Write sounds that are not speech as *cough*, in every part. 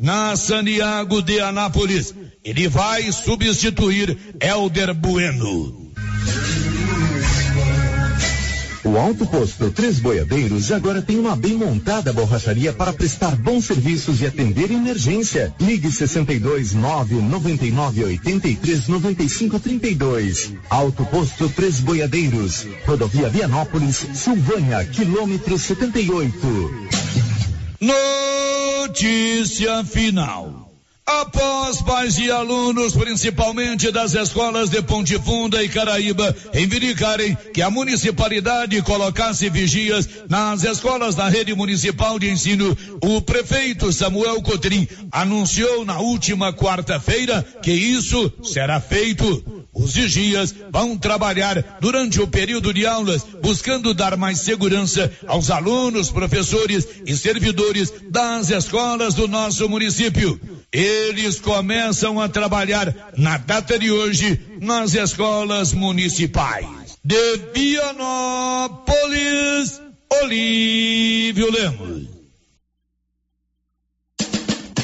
na Santiago de Anápolis. Ele vai substituir Elder Bueno. O Alto Posto Três Boiadeiros agora tem uma bem montada borracharia para prestar bons serviços e atender emergência. Ligue 62 9 99 83 95 32. Alto Posto Três Boiadeiros. Rodovia Vianópolis, Silvânia, quilômetro 78. Notícia final. Após pais e alunos, principalmente das escolas de Ponte Funda e Caraíba, reivindicarem que a municipalidade colocasse vigias nas escolas da rede municipal de ensino, o prefeito Samuel Cotrim anunciou na última quarta-feira que isso será feito. Os vigias vão trabalhar durante o período de aulas, buscando dar mais segurança aos alunos, professores e servidores das escolas do nosso município. Eles começam a trabalhar na data de hoje nas escolas municipais. De Vianópolis, Olívio Lemos.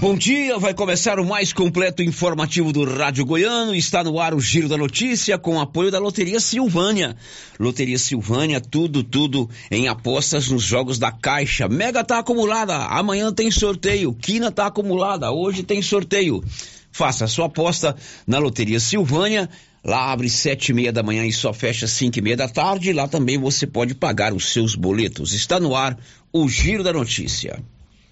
Bom dia, vai começar o mais completo informativo do Rádio Goiano. Está no ar o Giro da Notícia com apoio da Loteria Silvânia. Loteria Silvânia, tudo, tudo em apostas nos jogos da Caixa. Mega tá acumulada, amanhã tem sorteio. Quina tá acumulada, hoje tem sorteio. Faça a sua aposta na Loteria Silvânia. Lá abre sete e meia da manhã e só fecha cinco e meia da tarde. Lá também você pode pagar os seus boletos. Está no ar o Giro da Notícia.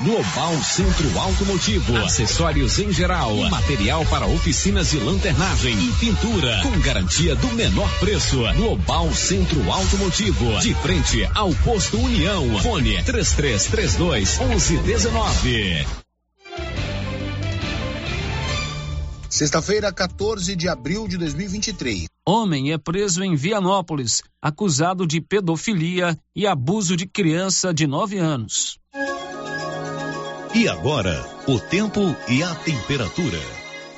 Global Centro Automotivo, acessórios em geral, material para oficinas de lanternagem e pintura, com garantia do menor preço. Global Centro Automotivo, de frente ao posto União. Fone 3332 1119. Sexta-feira, 14 de abril de 2023. Homem é preso em Vianópolis, acusado de pedofilia e abuso de criança de 9 anos. E agora, o tempo e a temperatura.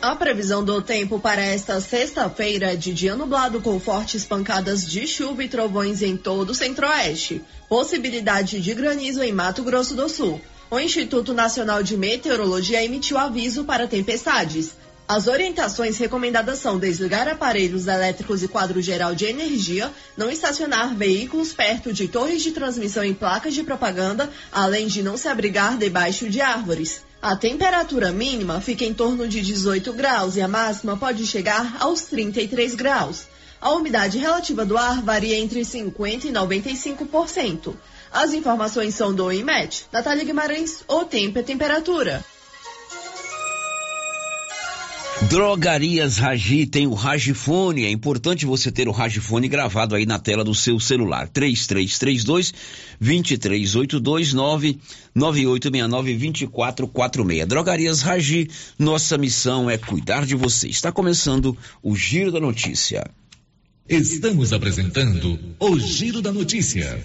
A previsão do tempo para esta sexta-feira é de dia nublado com fortes pancadas de chuva e trovões em todo o centro-oeste. Possibilidade de granizo em Mato Grosso do Sul. O Instituto Nacional de Meteorologia emitiu aviso para tempestades. As orientações recomendadas são desligar aparelhos elétricos e quadro geral de energia, não estacionar veículos perto de torres de transmissão e placas de propaganda, além de não se abrigar debaixo de árvores. A temperatura mínima fica em torno de 18 graus e a máxima pode chegar aos 33 graus. A umidade relativa do ar varia entre 50% e 95%. As informações são do IMET. Natália Guimarães, o tempo e temperatura. Drogarias Ragi tem o Ragifone. É importante você ter o Ragifone gravado aí na tela do seu celular. 3332 2382 99869 2446. Drogarias Ragi, nossa missão é cuidar de você. Está começando o Giro da Notícia. Estamos apresentando o Giro da Notícia.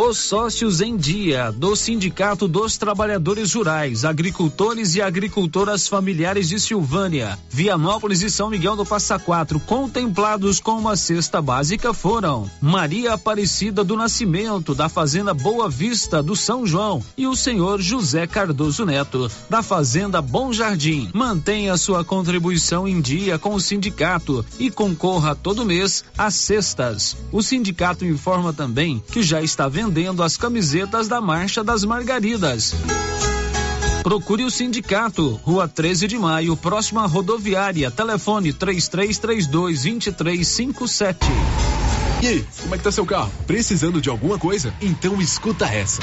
Os sócios em dia do Sindicato dos Trabalhadores Rurais, Agricultores e Agricultoras Familiares de Silvânia, Vianópolis e São Miguel do Passa Quatro, contemplados com uma cesta básica foram Maria Aparecida do Nascimento, da Fazenda Boa Vista do São João, e o senhor José Cardoso Neto, da Fazenda Bom Jardim. Mantenha sua contribuição em dia com o sindicato e concorra todo mês às cestas. O sindicato informa também que já está vendendo vendendo as camisetas da Marcha das Margaridas. Procure o sindicato, Rua 13 de Maio, próxima rodoviária. Telefone 3332 2357. E aí, como é que tá seu carro? Precisando de alguma coisa? Então escuta essa.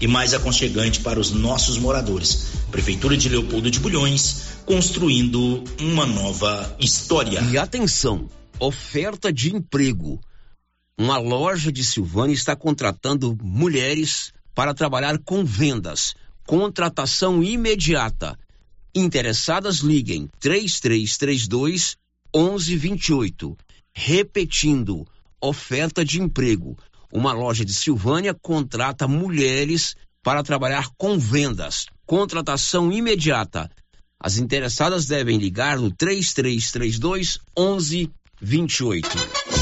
e mais aconchegante para os nossos moradores. Prefeitura de Leopoldo de Bulhões, construindo uma nova história. E atenção, oferta de emprego. Uma loja de Silvânia está contratando mulheres para trabalhar com vendas. Contratação imediata. Interessadas liguem 3332 1128. Repetindo, oferta de emprego. Uma loja de Silvânia contrata mulheres para trabalhar com vendas. Contratação imediata. As interessadas devem ligar no 3332 1128.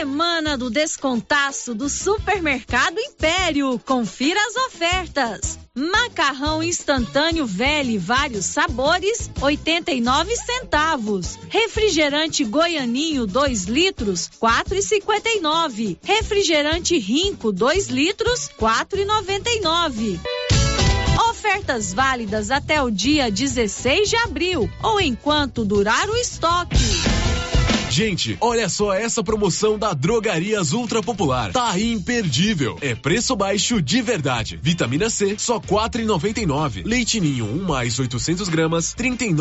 Semana do descontaço do Supermercado Império. Confira as ofertas. Macarrão instantâneo velho vários sabores, 89 centavos. Refrigerante Goianinho 2 litros, 4,59. Refrigerante Rinco 2 litros, 4,99. Ofertas válidas até o dia 16 de abril ou enquanto durar o estoque. Gente, olha só essa promoção da Drogarias Ultra Popular. Tá imperdível. É preço baixo de verdade. Vitamina C, só quatro e noventa e nove. Leite Ninho, 1 um mais 800 gramas, trinta e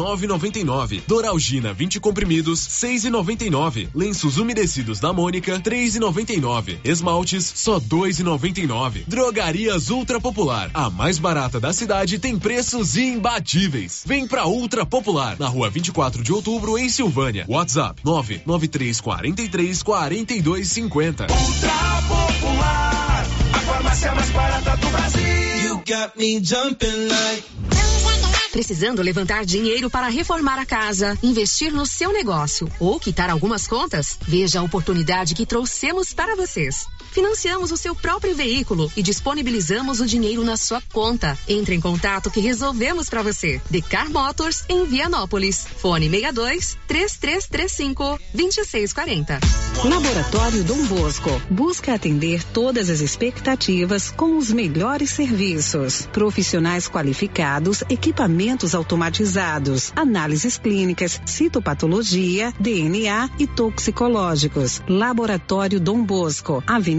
nove. Doralgina, 20 comprimidos, seis e noventa e nove. Lenços umedecidos da Mônica, três e noventa e nove. Esmaltes, só dois e noventa e nove. Drogarias Ultra Popular, a mais barata da cidade, tem preços imbatíveis. Vem pra Ultra Popular, na rua 24 de outubro, em Silvânia. WhatsApp, nove 9343 4250. Ultra Popular, a farmácia mais barata do Brasil. You got me jumping like. Precisando levantar dinheiro para reformar a casa, investir no seu negócio ou quitar algumas contas? Veja a oportunidade que trouxemos para vocês. Financiamos o seu próprio veículo e disponibilizamos o dinheiro na sua conta. Entre em contato que resolvemos para você. Decar Motors em Vianópolis. Fone 62 3335 2640. Laboratório Dom Bosco busca atender todas as expectativas com os melhores serviços. Profissionais qualificados, equipamentos automatizados, análises clínicas, citopatologia, DNA e toxicológicos. Laboratório Dom Bosco, Avenida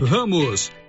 Ramos,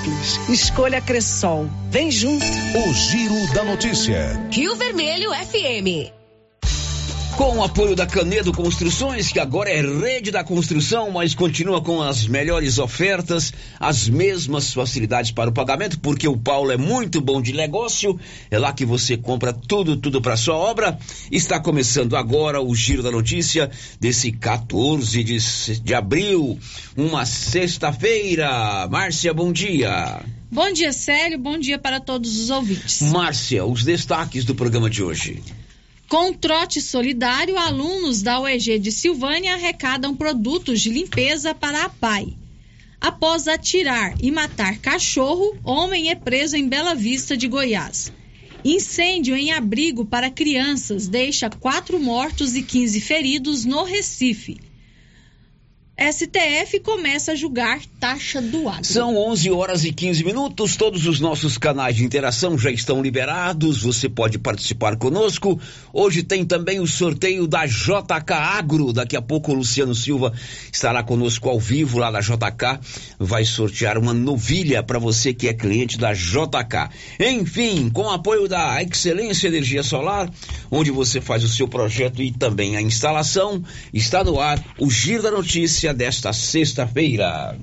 simples. Escolha Cressol. Vem junto. O Giro da Notícia. Rio Vermelho FM. Com o apoio da Canedo Construções, que agora é rede da construção, mas continua com as melhores ofertas, as mesmas facilidades para o pagamento, porque o Paulo é muito bom de negócio. É lá que você compra tudo, tudo para sua obra. Está começando agora o Giro da Notícia desse 14 de, de abril, uma sexta-feira. Márcia, bom dia. Bom dia, Célio. Bom dia para todos os ouvintes. Márcia, os destaques do programa de hoje. Com trote solidário, alunos da UEG de Silvânia arrecadam produtos de limpeza para a PAI. Após atirar e matar cachorro, homem é preso em Bela Vista de Goiás. Incêndio em abrigo para crianças deixa quatro mortos e 15 feridos no Recife. STF começa a julgar taxa do agro. São 11 horas e 15 minutos. Todos os nossos canais de interação já estão liberados. Você pode participar conosco. Hoje tem também o sorteio da JK Agro. Daqui a pouco o Luciano Silva estará conosco ao vivo lá na JK. Vai sortear uma novilha para você que é cliente da JK. Enfim, com apoio da Excelência Energia Solar, onde você faz o seu projeto e também a instalação, está no ar o Giro da Notícia desta sexta-feira.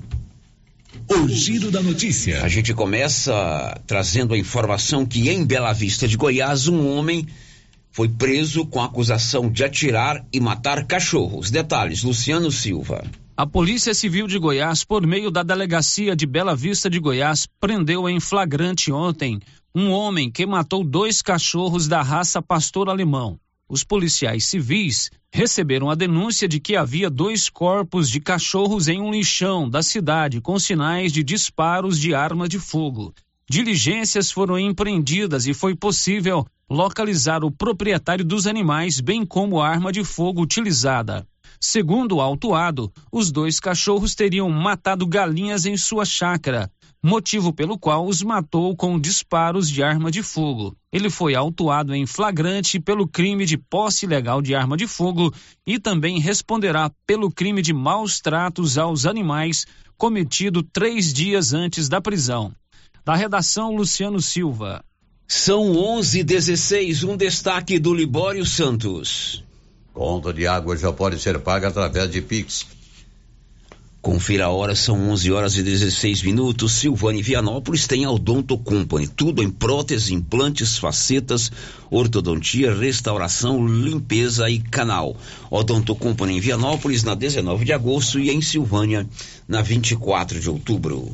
O Giro da Notícia. A gente começa trazendo a informação que em Bela Vista de Goiás, um homem foi preso com acusação de atirar e matar cachorros. Detalhes, Luciano Silva. A Polícia Civil de Goiás, por meio da Delegacia de Bela Vista de Goiás, prendeu em flagrante ontem um homem que matou dois cachorros da raça pastor alemão. Os policiais civis receberam a denúncia de que havia dois corpos de cachorros em um lixão da cidade com sinais de disparos de arma de fogo. Diligências foram empreendidas e foi possível localizar o proprietário dos animais, bem como a arma de fogo utilizada. Segundo o autuado, os dois cachorros teriam matado galinhas em sua chácara, motivo pelo qual os matou com disparos de arma de fogo. Ele foi autuado em flagrante pelo crime de posse ilegal de arma de fogo e também responderá pelo crime de maus tratos aos animais cometido três dias antes da prisão. Da redação, Luciano Silva. São 11:16. Um destaque do Libório Santos. Conta de água já pode ser paga através de Pix. Confira a hora, são 11 horas e 16 minutos. Silvane Vianópolis tem a Odonto Company. Tudo em próteses, implantes, facetas, ortodontia, restauração, limpeza e canal. Odonto Company em Vianópolis na 19 de agosto e em Silvânia na 24 de outubro.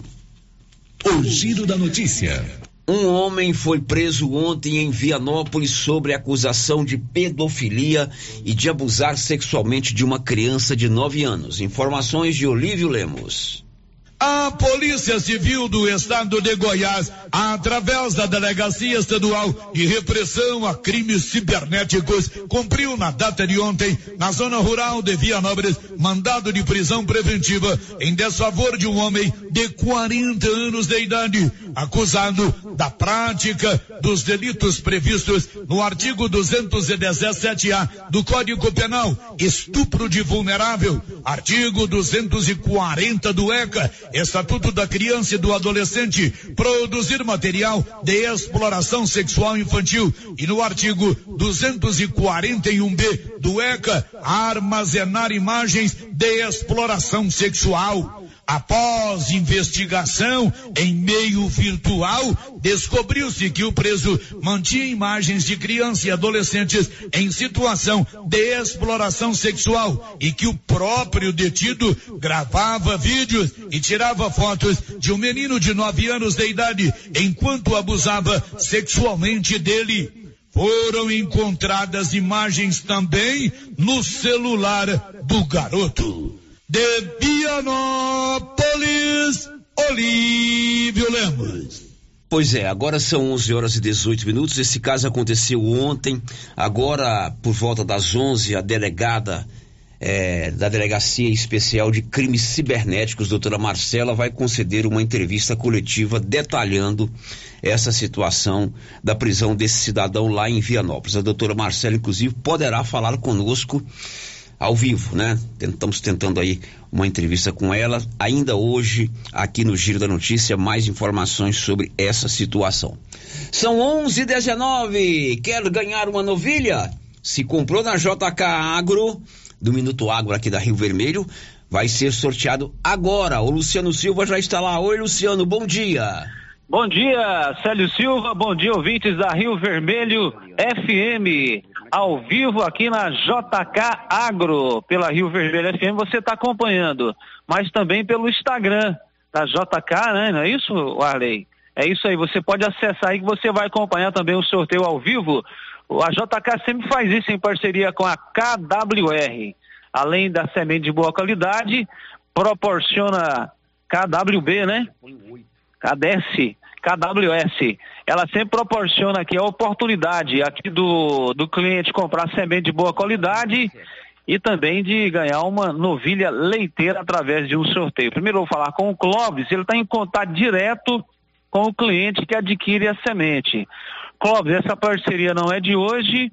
O Giro da Notícia. Um homem foi preso ontem em Vianópolis sobre acusação de pedofilia e de abusar sexualmente de uma criança de 9 anos. Informações de Olívio Lemos. A Polícia Civil do Estado de Goiás, através da Delegacia Estadual de Repressão a Crimes Cibernéticos, cumpriu na data de ontem, na zona rural de Vianópolis, mandado de prisão preventiva em desfavor de um homem de 40 anos de idade, acusado da prática dos delitos previstos no artigo 217-A do Código Penal, estupro de vulnerável, artigo 240 do ECA, Estatuto da Criança e do Adolescente, produzir material de exploração sexual infantil e no artigo 241b do ECA, armazenar imagens de exploração sexual. Após investigação em meio virtual, descobriu-se que o preso mantinha imagens de crianças e adolescentes em situação de exploração sexual e que o próprio detido gravava vídeos e tirava fotos de um menino de nove anos de idade enquanto abusava sexualmente dele. Foram encontradas imagens também no celular do garoto de Vianópolis, Olívio Lemos. Pois é, agora são 11 horas e 18 minutos. Esse caso aconteceu ontem. Agora, por volta das 11, a delegada é, da Delegacia Especial de Crimes Cibernéticos, doutora Marcela, vai conceder uma entrevista coletiva detalhando essa situação da prisão desse cidadão lá em Vianópolis. A doutora Marcela, inclusive, poderá falar conosco ao vivo, né? Estamos tentando aí uma entrevista com ela. Ainda hoje, aqui no Giro da Notícia, mais informações sobre essa situação. São 11:19. Quer ganhar uma novilha? Se comprou na JK Agro, do Minuto Agro aqui da Rio Vermelho, vai ser sorteado agora. O Luciano Silva já está lá. Oi, Luciano, bom dia. Bom dia, Célio Silva. Bom dia, ouvintes da Rio Vermelho FM ao vivo aqui na JK Agro, pela Rio Vermelho FM, você está acompanhando, mas também pelo Instagram da JK, né? Não é isso, Arley? É isso aí, você pode acessar aí que você vai acompanhar também o sorteio ao vivo. A JK sempre faz isso em parceria com a KWR. Além da semente de boa qualidade, proporciona KWB, né? KDS, KWS ela sempre proporciona aqui a oportunidade aqui do, do cliente comprar semente de boa qualidade e também de ganhar uma novilha leiteira através de um sorteio. Primeiro eu vou falar com o Clóvis, ele está em contato direto com o cliente que adquire a semente. Clóvis, essa parceria não é de hoje,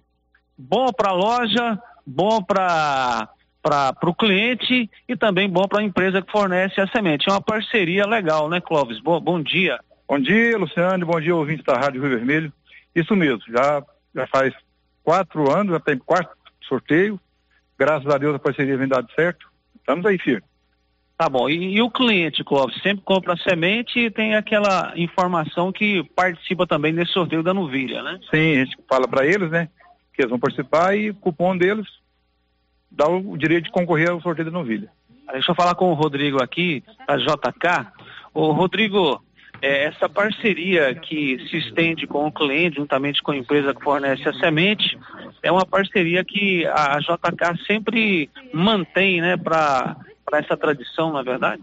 bom para a loja, bom para para o cliente e também bom para a empresa que fornece a semente. É uma parceria legal, né, Clóvis? Bom, bom dia. Bom dia, Luciano. Bom dia, ouvinte da Rádio Rio Vermelho. Isso mesmo, já, já faz quatro anos, já tem quarto sorteio. Graças a Deus a parceria vem dado certo. Estamos aí, firme. Tá bom. E, e o cliente, Clóvis, sempre compra semente e tem aquela informação que participa também desse sorteio da novilha, né? Sim, a gente fala para eles, né? Que eles vão participar e o cupom deles dá o direito de concorrer ao sorteio da novilha. Deixa eu falar com o Rodrigo aqui, da JK. Ô, Rodrigo, é, essa parceria que se estende com o cliente, juntamente com a empresa que fornece a semente, é uma parceria que a JK sempre mantém, né, para essa tradição, na é verdade?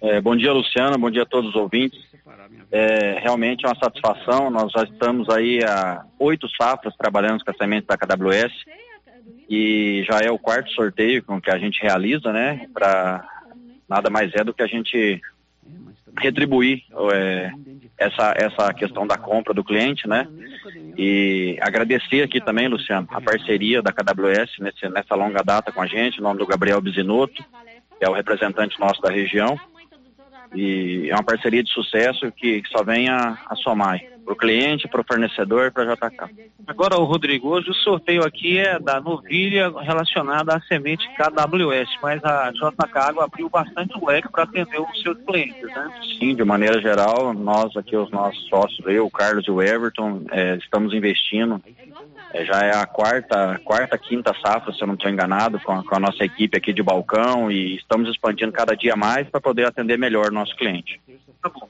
É, bom dia, Luciana, bom dia a todos os ouvintes. É, realmente é uma satisfação, nós já estamos aí há oito safras trabalhando com a semente da KWS e já é o quarto sorteio que a gente realiza, né, para nada mais é do que a gente retribuir é, essa, essa questão da compra do cliente, né? E agradecer aqui também, Luciano, a parceria da KWS nesse, nessa longa data com a gente, em nome do Gabriel Bisinotto, que é o representante nosso da região. E é uma parceria de sucesso que, só vem a, a somar para o cliente, para o fornecedor e para a JK. Agora, o Rodrigo, hoje o sorteio aqui é da novilha relacionada à semente KWS, mas a JK Água abriu bastante o leque para atender os seus clientes, né? Sim, de maneira geral, nós aqui, os nossos sócios, eu, o Carlos e o Everton, é, estamos investindo. É, já é a quarta, quarta, quinta safra, se eu não estou enganado, com a, com a nossa equipe aqui de balcão e estamos expandindo cada dia mais para poder atender melhor o nosso cliente. Tá bom.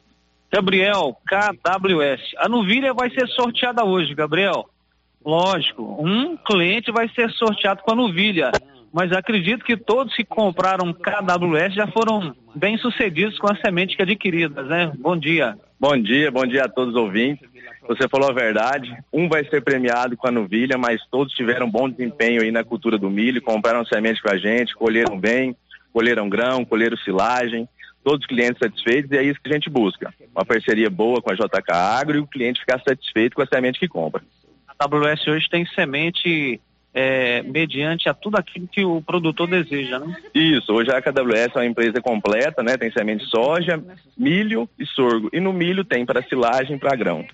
Gabriel, KWS. A novilha vai ser sorteada hoje, Gabriel. Lógico, um cliente vai ser sorteado com a novilha, mas acredito que todos que compraram KWS já foram bem sucedidos com as sementes adquiridas, né? Bom dia. Bom dia, bom dia a todos os ouvintes. Você falou a verdade. Um vai ser premiado com a novilha, mas todos tiveram bom desempenho aí na cultura do milho, compraram sementes com a gente, colheram bem, colheram grão, colheram silagem todos os clientes satisfeitos, e é isso que a gente busca. Uma parceria boa com a JK Agro e o cliente ficar satisfeito com a semente que compra. A AWS hoje tem semente é, mediante a tudo aquilo que o produtor deseja, né? Isso, hoje a KWS é uma empresa completa, né? Tem semente de soja, milho e sorgo. E no milho tem para silagem e para grão.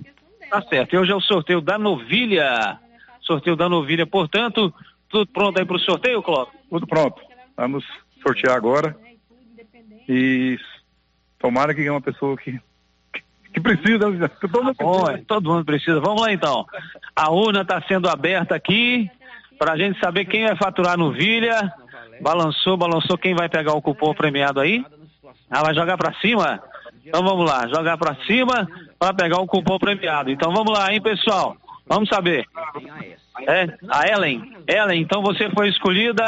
Tá certo. E hoje é o sorteio da novilha. Sorteio da novilha, portanto, tudo pronto aí para o sorteio, Clóvis? Tudo pronto. Vamos sortear agora. E tomara que é uma pessoa que, que precisa. Todo mundo, Bom, precisa. todo mundo precisa. Vamos lá então. A urna está sendo aberta aqui para a gente saber quem vai faturar no Vilha. Balançou, balançou. Quem vai pegar o cupom premiado aí? Ah, vai jogar para cima? Então vamos lá, jogar para cima para pegar o cupom premiado. Então vamos lá, hein, pessoal? Vamos saber. É, a Ellen. Ellen, então você foi escolhida.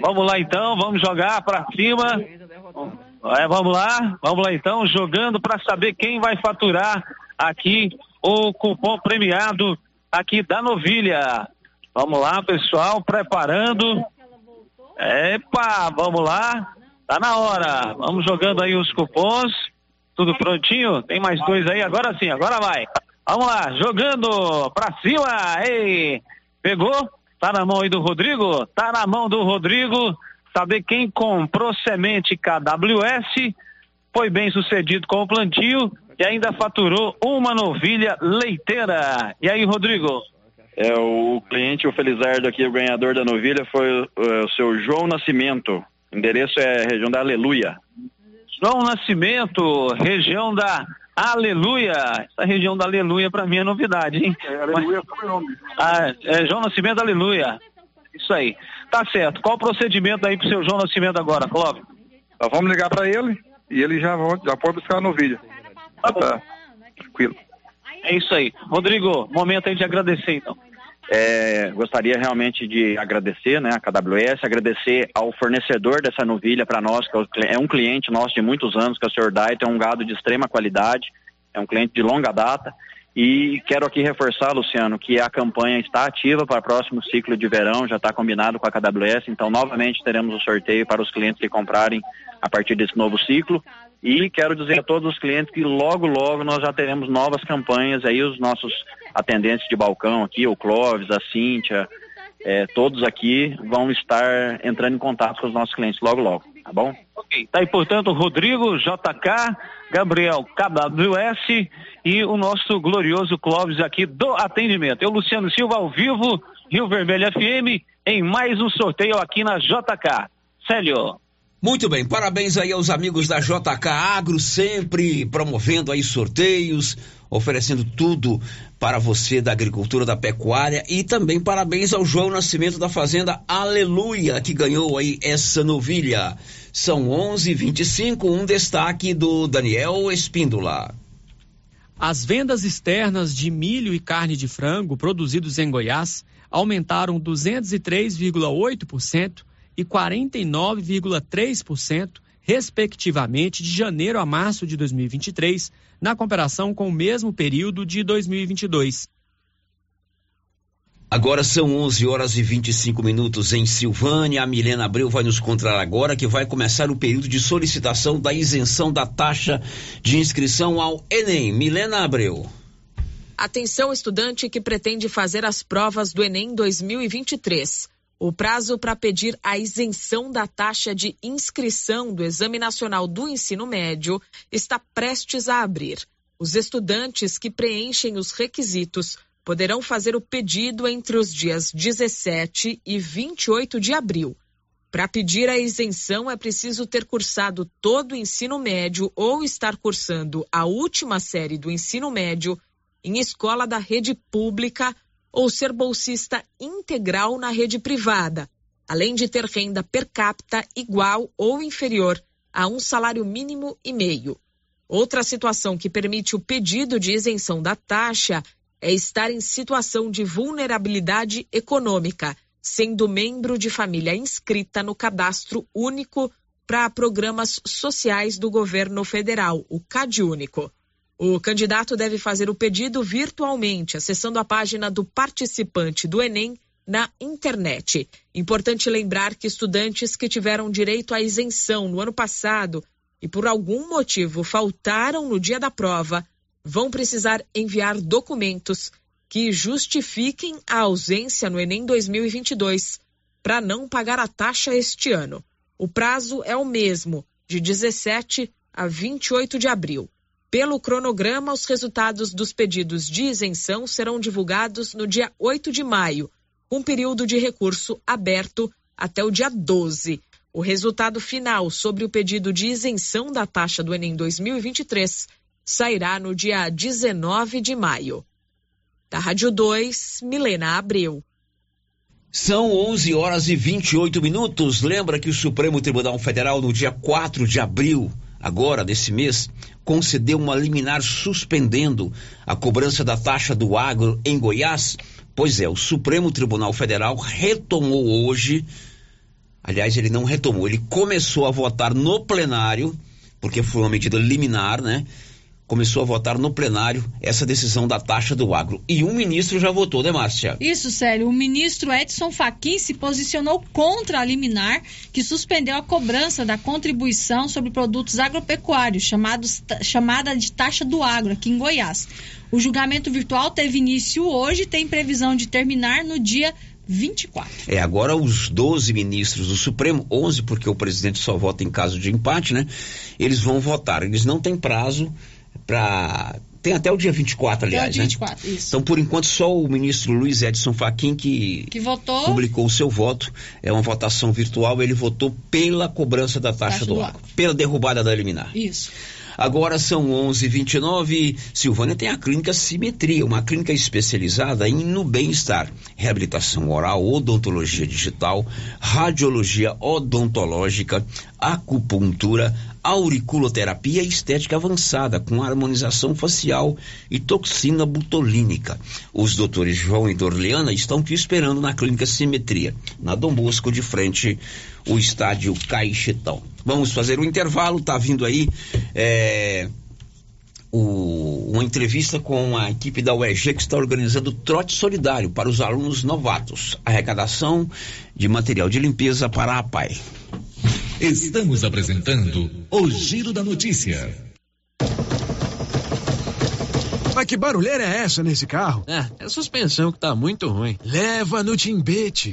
Vamos lá então, vamos jogar para cima. É, vamos lá, vamos lá então, jogando para saber quem vai faturar aqui o cupom premiado aqui da novilha. Vamos lá, pessoal, preparando. Epa, vamos lá. Tá na hora. Vamos jogando aí os cupons. Tudo prontinho? Tem mais dois aí? Agora sim, agora vai. Vamos lá, jogando pra cima. Ei, pegou? Tá na mão aí do Rodrigo? Tá na mão do Rodrigo saber quem comprou semente KWS, foi bem sucedido com o plantio e ainda faturou uma novilha leiteira. E aí, Rodrigo? É, o cliente, o Felizardo aqui, o ganhador da novilha, foi o, o seu João Nascimento. O endereço é região da Aleluia. João Nascimento, região da Aleluia. Essa região da Aleluia para mim é novidade, hein? É, Aleluia é o nome. Ah, é João Nascimento Aleluia. Isso aí. Tá certo. Qual o procedimento aí pro seu João Nascimento agora, Clóvis? Nós vamos ligar para ele e ele já, já pode buscar a novilha. Tá, tá. Tranquilo. É isso aí. Rodrigo, momento aí de agradecer então. É, gostaria realmente de agradecer né, a KWS, agradecer ao fornecedor dessa novilha para nós, que é, é um cliente nosso de muitos anos, que é o Sr. Daito, é um gado de extrema qualidade, é um cliente de longa data. E quero aqui reforçar, Luciano, que a campanha está ativa para o próximo ciclo de verão, já está combinado com a KWS, então novamente teremos o sorteio para os clientes que comprarem a partir desse novo ciclo. E quero dizer a todos os clientes que logo, logo nós já teremos novas campanhas aí, os nossos atendentes de balcão aqui, o Clóvis, a Cíntia, é, todos aqui vão estar entrando em contato com os nossos clientes logo, logo, tá bom? Ok, tá aí, portanto, Rodrigo, JK, Gabriel, KWS e o nosso glorioso Clóvis aqui do atendimento. Eu, Luciano Silva, ao vivo, Rio Vermelho FM, em mais um sorteio aqui na JK. Célio. Muito bem, parabéns aí aos amigos da JK Agro, sempre promovendo aí sorteios, oferecendo tudo para você da agricultura, da pecuária e também parabéns ao João Nascimento da Fazenda Aleluia, que ganhou aí essa novilha. São 11:25, um destaque do Daniel Espíndola. As vendas externas de milho e carne de frango produzidos em Goiás aumentaram 203,8% e 49,3%, respectivamente, de janeiro a março de 2023, na comparação com o mesmo período de 2022. Agora são 11 horas e 25 minutos em Silvânia. A Milena Abreu vai nos contar agora que vai começar o período de solicitação da isenção da taxa de inscrição ao Enem. Milena Abreu. Atenção, estudante que pretende fazer as provas do Enem 2023. O prazo para pedir a isenção da taxa de inscrição do Exame Nacional do Ensino Médio está prestes a abrir. Os estudantes que preenchem os requisitos poderão fazer o pedido entre os dias 17 e 28 de abril. Para pedir a isenção, é preciso ter cursado todo o ensino médio ou estar cursando a última série do ensino médio em escola da rede pública ou ser bolsista integral na rede privada, além de ter renda per capita igual ou inferior a um salário mínimo e meio. Outra situação que permite o pedido de isenção da taxa é estar em situação de vulnerabilidade econômica, sendo membro de família inscrita no Cadastro Único para Programas Sociais do Governo Federal, o CadÚnico. O candidato deve fazer o pedido virtualmente, acessando a página do participante do Enem na internet. Importante lembrar que estudantes que tiveram direito à isenção no ano passado e por algum motivo faltaram no dia da prova vão precisar enviar documentos que justifiquem a ausência no Enem 2022 para não pagar a taxa este ano. O prazo é o mesmo, de 17 a 28 de abril. Pelo cronograma, os resultados dos pedidos de isenção serão divulgados no dia 8 de maio, com período de recurso aberto até o dia 12. O resultado final sobre o pedido de isenção da taxa do Enem 2023 sairá no dia 19 de maio. Da Rádio 2, Milena Abreu. São 11 horas e 28 minutos. Lembra que o Supremo Tribunal Federal, no dia 4 de abril, agora desse mês, concedeu uma liminar suspendendo a cobrança da taxa do agro em Goiás? Pois é, o Supremo Tribunal Federal retomou hoje. Aliás, ele não retomou, ele começou a votar no plenário, porque foi uma medida liminar, né? Começou a votar no plenário essa decisão da taxa do agro. E um ministro já votou, né, Márcia? Isso, Célio. O ministro Edson Fachin se posicionou contra a liminar que suspendeu a cobrança da contribuição sobre produtos agropecuários, chamados, chamada de taxa do agro, aqui em Goiás. O julgamento virtual teve início hoje e tem previsão de terminar no dia 24. É, agora os 12 ministros do Supremo, 11 porque o presidente só vota em caso de empate, né? Eles vão votar. Eles não têm prazo para tem até o dia 24, aliás, até o dia 24, né? Isso. Então, por enquanto, só o ministro Luiz Edson Fachin que, que votou. publicou o seu voto. É uma votação virtual, ele votou pela cobrança da taxa, taxa do, do pela derrubada da liminar. Isso. Agora são 11:29. Silvânia tem a clínica Simetria, uma clínica especializada em no bem-estar, reabilitação oral, odontologia digital, radiologia odontológica, acupuntura, auriculoterapia estética avançada, com harmonização facial e toxina butolínica. Os doutores João e Dorleana estão te esperando na Clínica Simetria, na Dom Bosco, de frente o estádio Caixetão. Vamos fazer um intervalo, tá vindo aí é, o, uma entrevista com a equipe da UEG que está organizando trote solidário para os alunos novatos. Arrecadação de material de limpeza para a PAI. Estamos apresentando o Giro da Notícia. Mas que barulheira é essa nesse carro? É, é a suspensão que tá muito ruim. Leva no Timbete.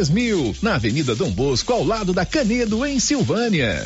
mil, na Avenida Dom Bosco, ao lado da Canedo, em Silvânia.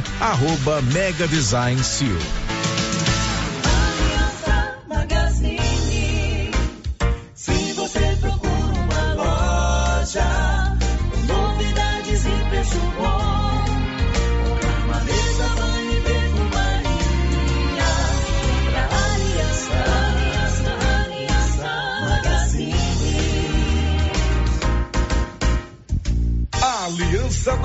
arroba Mega Design Seal. Se você procura uma loja, novidades e preço bom,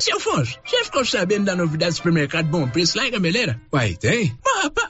Seu Afonso, você ficou sabendo da novidade do supermercado Bom Preço lá em Gameleira? Uai, tem? Mas, rapaz,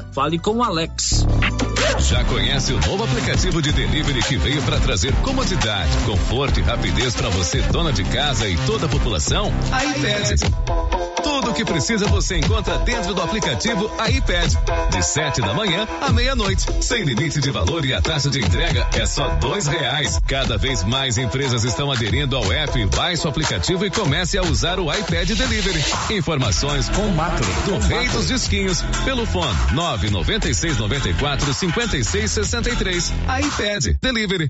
Fale com o Alex. Já conhece o novo aplicativo de delivery que veio para trazer comodidade, conforto e rapidez para você, dona de casa e toda a população? A iPad. Tudo o que precisa você encontra dentro do aplicativo iPad. De 7 da manhã à meia-noite. Sem limite de valor e a taxa de entrega é só dois reais. Cada vez mais empresas estão aderindo ao app. Baixe o aplicativo e comece a usar o iPad Delivery. Informações com Macro, do Rei dos Disquinhos, pelo fone 996 94 56 63. iPad Delivery.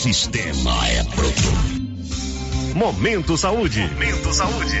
Sistema é pronto. Momento Saúde. Momento Saúde.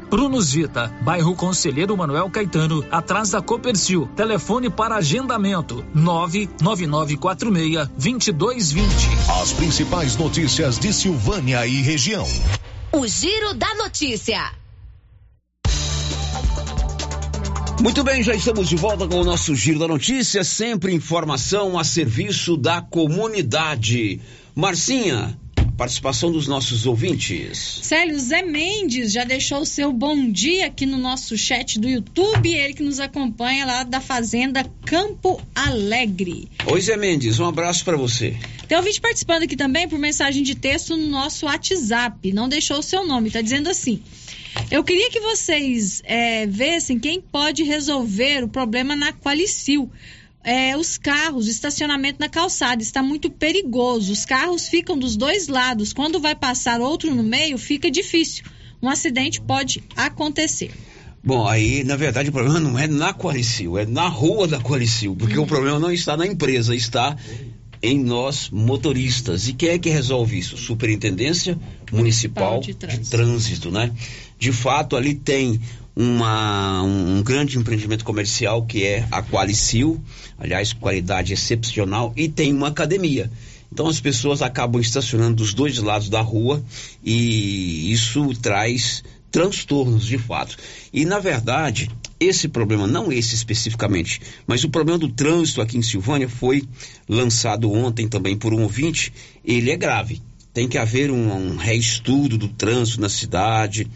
Prunus Vita, bairro Conselheiro Manuel Caetano, atrás da Copercil. Telefone para agendamento: 99946 2220. As principais notícias de Silvânia e região. O Giro da Notícia. Muito bem, já estamos de volta com o nosso Giro da Notícia, sempre informação a serviço da comunidade. Marcinha, participação dos nossos ouvintes. Célio Zé Mendes já deixou o seu bom dia aqui no nosso chat do YouTube, ele que nos acompanha lá da Fazenda Campo Alegre. Oi, Zé Mendes, um abraço para você. Tem ouvinte participando aqui também por mensagem de texto no nosso WhatsApp, não deixou o seu nome, está dizendo assim. Eu queria que vocês é, vissem quem pode resolver o problema na Qualicil. É, os carros, o estacionamento na calçada está muito perigoso. Os carros ficam dos dois lados. Quando vai passar outro no meio, fica difícil. Um acidente pode acontecer. Bom, aí, na verdade, o problema não é na Qualicil, é na rua da Qualicil, porque Uhum. o problema não está na empresa, está em nós motoristas. E quem é que resolve isso? Superintendência Municipal de Trânsito, né? De fato, ali tem uma, um, grande empreendimento comercial que é a Qualicil, aliás, qualidade excepcional, e tem uma academia. Então as pessoas acabam estacionando dos dois lados da rua e isso traz transtornos de fato. E na verdade, esse problema, não esse especificamente, mas o problema do trânsito aqui em Silvânia foi lançado ontem também por um ouvinte, ele é grave. Tem que haver um, um reestudo do trânsito na cidade,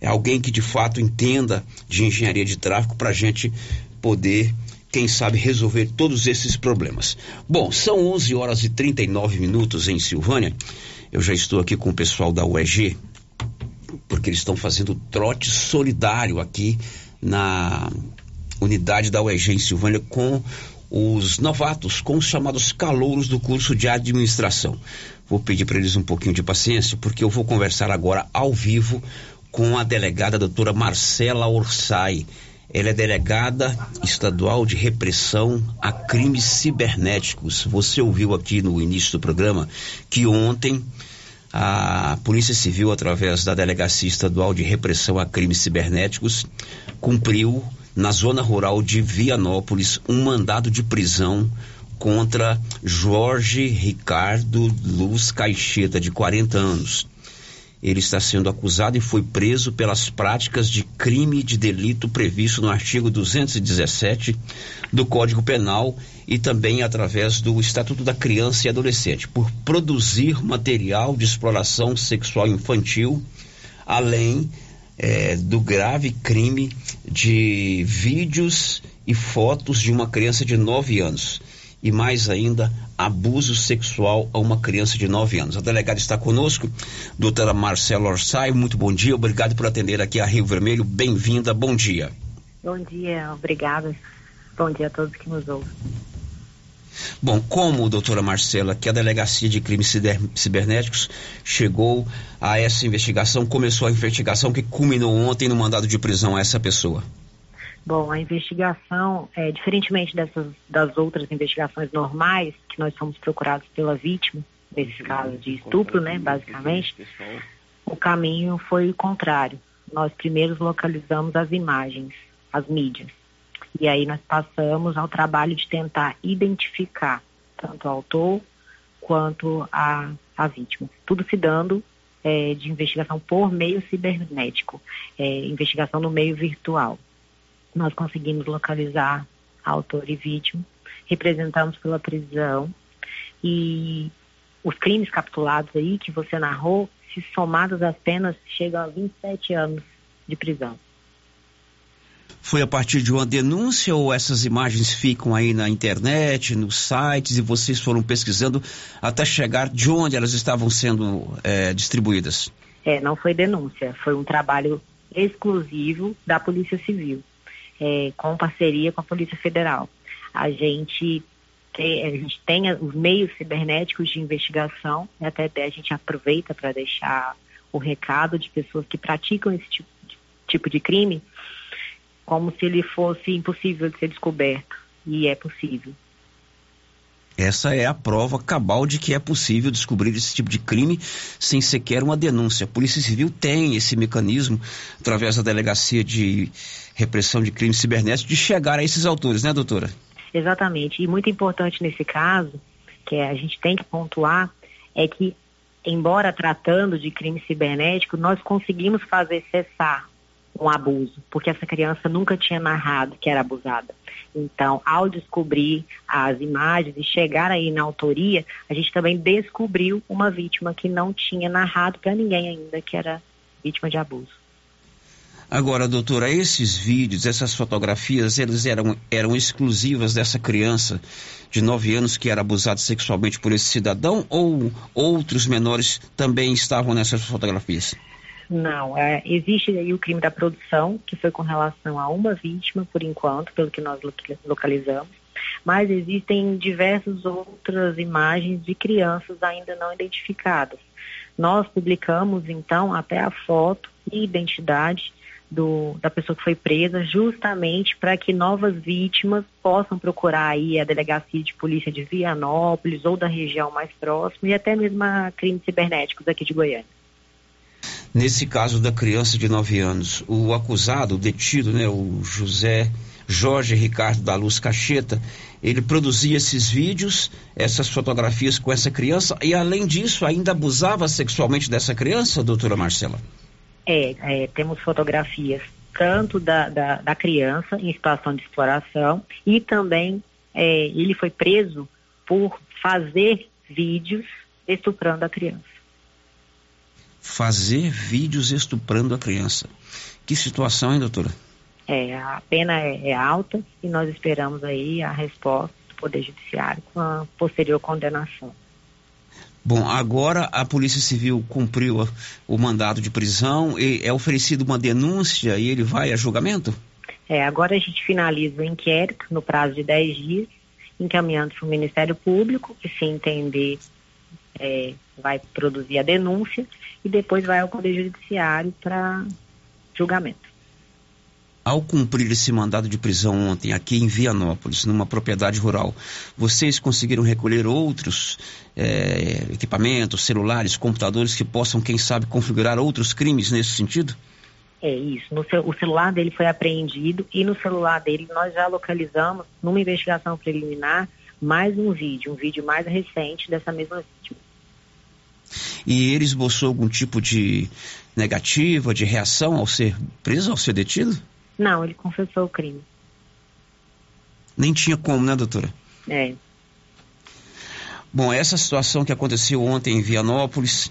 alguém que de fato entenda de engenharia de tráfego para a gente poder, quem sabe, resolver todos esses problemas. Bom, são 11 horas e 39 minutos em Silvânia. Eu já estou aqui com o pessoal da UEG, porque eles estão fazendo trote solidário aqui na unidade da UEG em Silvânia com os novatos com os chamados calouros do curso de administração. Vou pedir para eles um pouquinho de paciência, porque eu vou conversar agora ao vivo com a delegada doutora Marcela Orsay. Ela é delegada estadual de repressão a crimes cibernéticos. Você ouviu aqui no início do programa que ontem a Polícia Civil, através da Delegacia Estadual de Repressão a Crimes Cibernéticos, cumpriu na zona rural de Vianópolis um mandado de prisão contra Jorge Ricardo Luz Caixeta, de 40 anos. Ele está sendo acusado e foi preso pelas práticas de crime de delito previsto no artigo 217 do Código Penal e também através do Estatuto da Criança e Adolescente, por produzir material de exploração sexual infantil, além é, do grave crime de vídeos e fotos de uma criança de 9 anos e mais ainda abuso sexual a uma criança de 9 anos. A delegada está conosco, doutora Marcela Orsay, muito bom dia, obrigado por atender aqui a Rio Vermelho, bem-vinda, bom dia. Bom dia, obrigada, bom dia a todos que nos ouvem. Bom, como, doutora Marcela, que a Delegacia de Crimes Cibernéticos chegou a essa investigação, começou a investigação que culminou ontem no mandado de prisão a essa pessoa? Bom, a investigação, é, diferentemente dessas, das outras investigações normais, que nós somos procurados pela vítima, nesses casos de estupro, né, basicamente, o caminho foi o contrário. Nós primeiro localizamos as imagens, as mídias. E aí nós passamos ao trabalho de tentar identificar tanto o autor quanto a, a vítima. Tudo se dando é, de investigação por meio cibernético, é, investigação no meio virtual nós conseguimos localizar autor e vítima, representamos pela prisão e os crimes capitulados aí que você narrou, se somados as penas, chegam a 27 anos de prisão. Foi a partir de uma denúncia ou essas imagens ficam aí na internet, nos sites e vocês foram pesquisando até chegar de onde elas estavam sendo é, distribuídas? É, não foi denúncia, foi um trabalho exclusivo da Polícia Civil é, com parceria com a Polícia Federal. A gente tem, a gente tem os meios cibernéticos de investigação, e até a gente aproveita para deixar o recado de pessoas que praticam esse tipo tipo de crime, como se ele fosse impossível de ser descoberto. E é possível. Essa é a prova cabal de que é possível descobrir esse tipo de crime sem sequer uma denúncia. A Polícia Civil tem esse mecanismo, através da Delegacia de Repressão de Crimes Cibernéticos, de chegar a esses autores, né, doutora? Exatamente. E muito importante nesse caso, que a gente tem que pontuar, é que, embora tratando de crime cibernético, nós conseguimos fazer cessar um abuso, porque essa criança nunca tinha narrado que era abusada. Então, ao descobrir as imagens e chegar aí na autoria, a gente também descobriu uma vítima que não tinha narrado para ninguém ainda que era vítima de abuso. Agora, doutora, esses vídeos, essas fotografias, eles eram, eram exclusivas dessa criança de 9 anos que era abusada sexualmente por esse cidadão ou outros menores também estavam nessas fotografias? Não, é, existe aí o crime da produção, que foi com relação a uma vítima, por enquanto, pelo que nós localizamos, mas existem diversas outras imagens de crianças ainda não identificadas. Nós publicamos, então, até a foto e identidade do, da pessoa que foi presa, justamente para que novas vítimas possam procurar aí a delegacia de polícia de Vianópolis ou da região mais próxima e até mesmo a crimes cibernéticos aqui de Goiânia. Nesse caso da criança de 9 anos, o acusado, o detido, né, o José Jorge Ricardo da Luz Cacheta, ele produzia esses vídeos, essas fotografias com essa criança e, além disso, ainda abusava sexualmente dessa criança, doutora Marcela? É, é temos fotografias tanto da, da, da, criança em situação de exploração e também é, ele foi preso por fazer vídeos estuprando a criança fazer vídeos estuprando a criança. Que situação, hein, doutora? É, a pena é, é alta e nós esperamos aí a resposta do Poder Judiciário com a posterior condenação. Bom, agora a Polícia Civil cumpriu o mandado de prisão e é oferecido uma denúncia e ele vai a julgamento? É, agora a gente finaliza o inquérito no prazo de 10 dias encaminhando para o Ministério Público, que se entender é, vai produzir a denúncia e depois vai ao Poder Judiciário para julgamento. Ao cumprir esse mandado de prisão ontem aqui em Vianópolis, numa propriedade rural, vocês conseguiram recolher outros é, equipamentos, celulares, computadores que possam, quem sabe, configurar outros crimes nesse sentido? É isso. No, o celular dele foi apreendido e no celular dele nós já localizamos, numa investigação preliminar, mais um vídeo, um vídeo mais recente dessa mesma vítima. E ele esboçou algum tipo de negativa, de reação ao ser preso, ao ser detido? Não, ele confessou o crime. Nem tinha como, né, doutora? É. Bom, essa situação que aconteceu ontem em Vianópolis,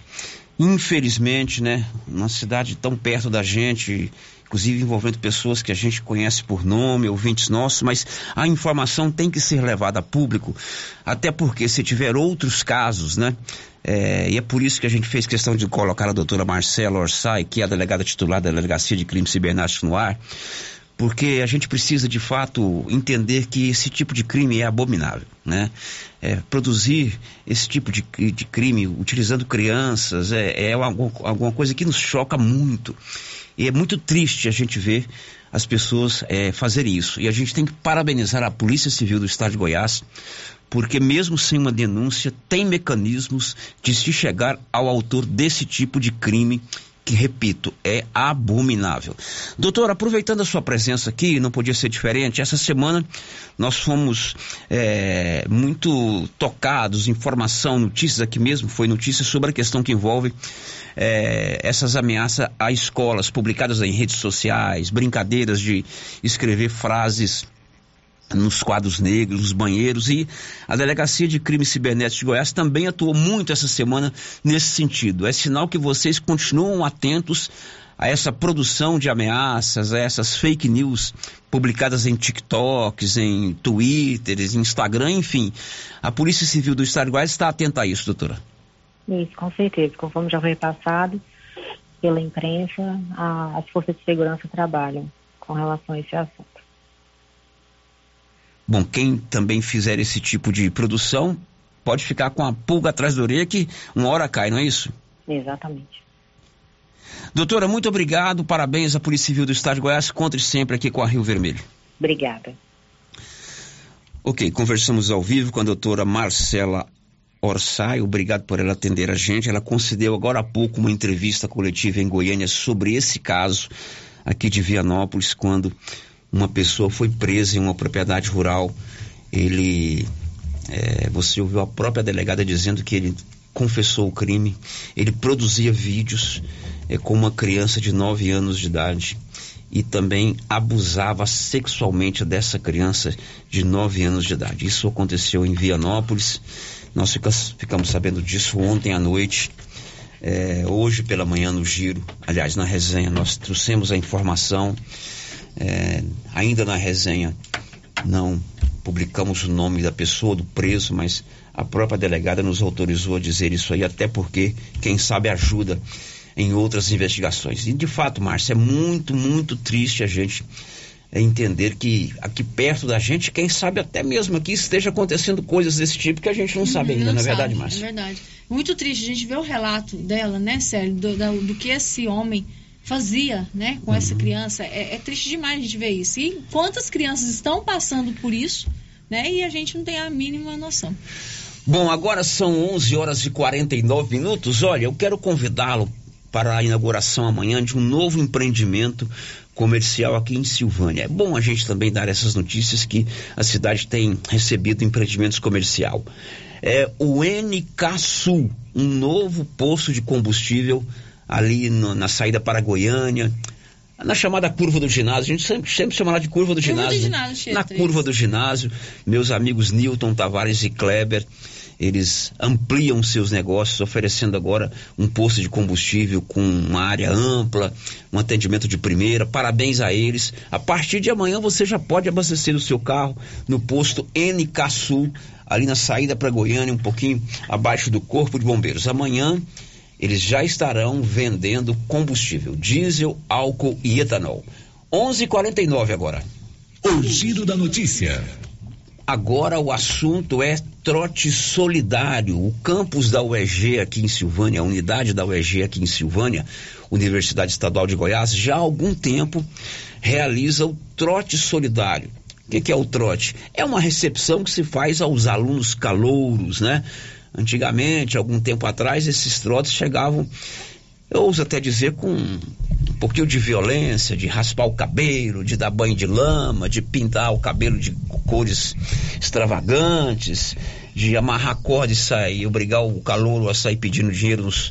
infelizmente, né, uma cidade tão perto da gente, inclusive envolvendo pessoas que a gente conhece por nome, ouvintes nossos, mas a informação tem que ser levada a público, até porque se tiver outros casos, né, é, e é por isso que a gente fez questão de colocar a doutora Marcela Orsay, que é a delegada titular da Delegacia de Crimes Cibernéticos no ar, porque a gente precisa de fato entender que esse tipo de crime é abominável, né? É, produzir esse tipo de, de, crime utilizando crianças é, é alguma, alguma coisa que nos choca muito. E é muito triste a gente ver as pessoas é, fazerem isso. E a gente tem que parabenizar a Polícia Civil do Estado de Goiás porque mesmo sem uma denúncia, tem mecanismos de se chegar ao autor desse tipo de crime que, repito, é abominável. Doutor, aproveitando a sua presença aqui, não podia ser diferente, essa semana nós fomos é, muito tocados, informação, notícias aqui mesmo, foi notícia sobre a questão que envolve é, essas ameaças a escolas publicadas em redes sociais, brincadeiras de escrever frases nos quadros negros, nos banheiros e a Delegacia de Crimes Cibernéticos de Goiás também atuou muito essa semana nesse sentido. É sinal que vocês continuam atentos a essa produção de ameaças, a essas fake news publicadas em TikToks, em Twitter, em Instagram, enfim. A Polícia Civil do Estado de Goiás está atenta a isso, doutora? Isso, com certeza. Conforme já foi passado pela imprensa, as forças de segurança trabalham com relação a esse assunto. Bom, quem também fizer esse tipo de produção pode ficar com a pulga atrás da orelha que uma hora cai, não é isso? Exatamente. Doutora, muito obrigado, parabéns à Polícia Civil do Estado de Goiás, conte sempre aqui com a Rio Vermelho. Obrigada. Ok, conversamos ao vivo com a doutora Marcela Orsay, obrigado por ela atender a gente. Ela concedeu agora há pouco uma entrevista coletiva em Goiânia sobre esse caso aqui de Vianópolis, quando uma pessoa foi presa em uma propriedade rural. Ele, é, você ouviu a própria delegada dizendo que ele confessou o crime. Ele produzia vídeos é, com uma criança de 9 anos de idade e também abusava sexualmente dessa criança de 9 anos de idade. Isso aconteceu em Vianópolis. Nós ficamos, sabendo disso ontem à noite. É, hoje pela manhã no giro, aliás, na resenha, nós trouxemos a informação é, ainda na resenha não publicamos o nome da pessoa, do preso, mas a própria delegada nos autorizou a dizer isso aí, até porque, quem sabe, ajuda em outras investigações. E de fato, Márcia, é muito, muito triste a gente entender que aqui perto da gente, quem sabe até mesmo aqui esteja acontecendo coisas desse tipo que a gente não sabe ainda, não, não é verdade, Márcia? É verdade. Muito triste a gente ver o relato dela, né, Célio, do, do, do que esse homem fazia, né, com uhum. essa criança. É, é, triste demais a gente ver isso. E quantas crianças estão passando por isso, né, e a gente não tem a mínima noção. Bom, agora são 11 horas e 49 minutos. Olha, eu quero convidá-lo para a inauguração amanhã de um novo empreendimento comercial aqui em Silvânia. É bom a gente também dar essas notícias que a cidade tem recebido empreendimentos comercial. É o NK Sul, um novo posto de combustível ali no, na saída para Goiânia, na chamada curva do ginásio, a gente sempre, sempre chama lá de curva do curva ginásio. Do né? ginásio na curva do ginásio, meus amigos Newton Tavares e Kleber, eles ampliam seus negócios, oferecendo agora um posto de combustível com uma área ampla, um atendimento de primeira. Parabéns a eles. A partir de amanhã você já pode abastecer o seu carro no posto NK Sul, ali na saída para Goiânia, um pouquinho abaixo do Corpo de Bombeiros. Amanhã eles já estarão vendendo combustível, diesel, álcool e etanol. 11:49 agora. O giro da notícia. Agora o assunto é trote solidário. O campus da UEG aqui em Silvânia, a unidade da UEG aqui em Silvânia, Universidade Estadual de Goiás, já há algum tempo realiza o trote solidário. O que, que, é o trote? É uma recepção que se faz aos alunos calouros, né? Antigamente, algum tempo atrás, esses trotes chegavam, eu ouso até dizer, com um pouquinho de violência, de raspar o cabelo, de dar banho de lama, de pintar o cabelo de cores extravagantes, de amarrar corda e sair, obrigar o calouro a sair pedindo dinheiro nos,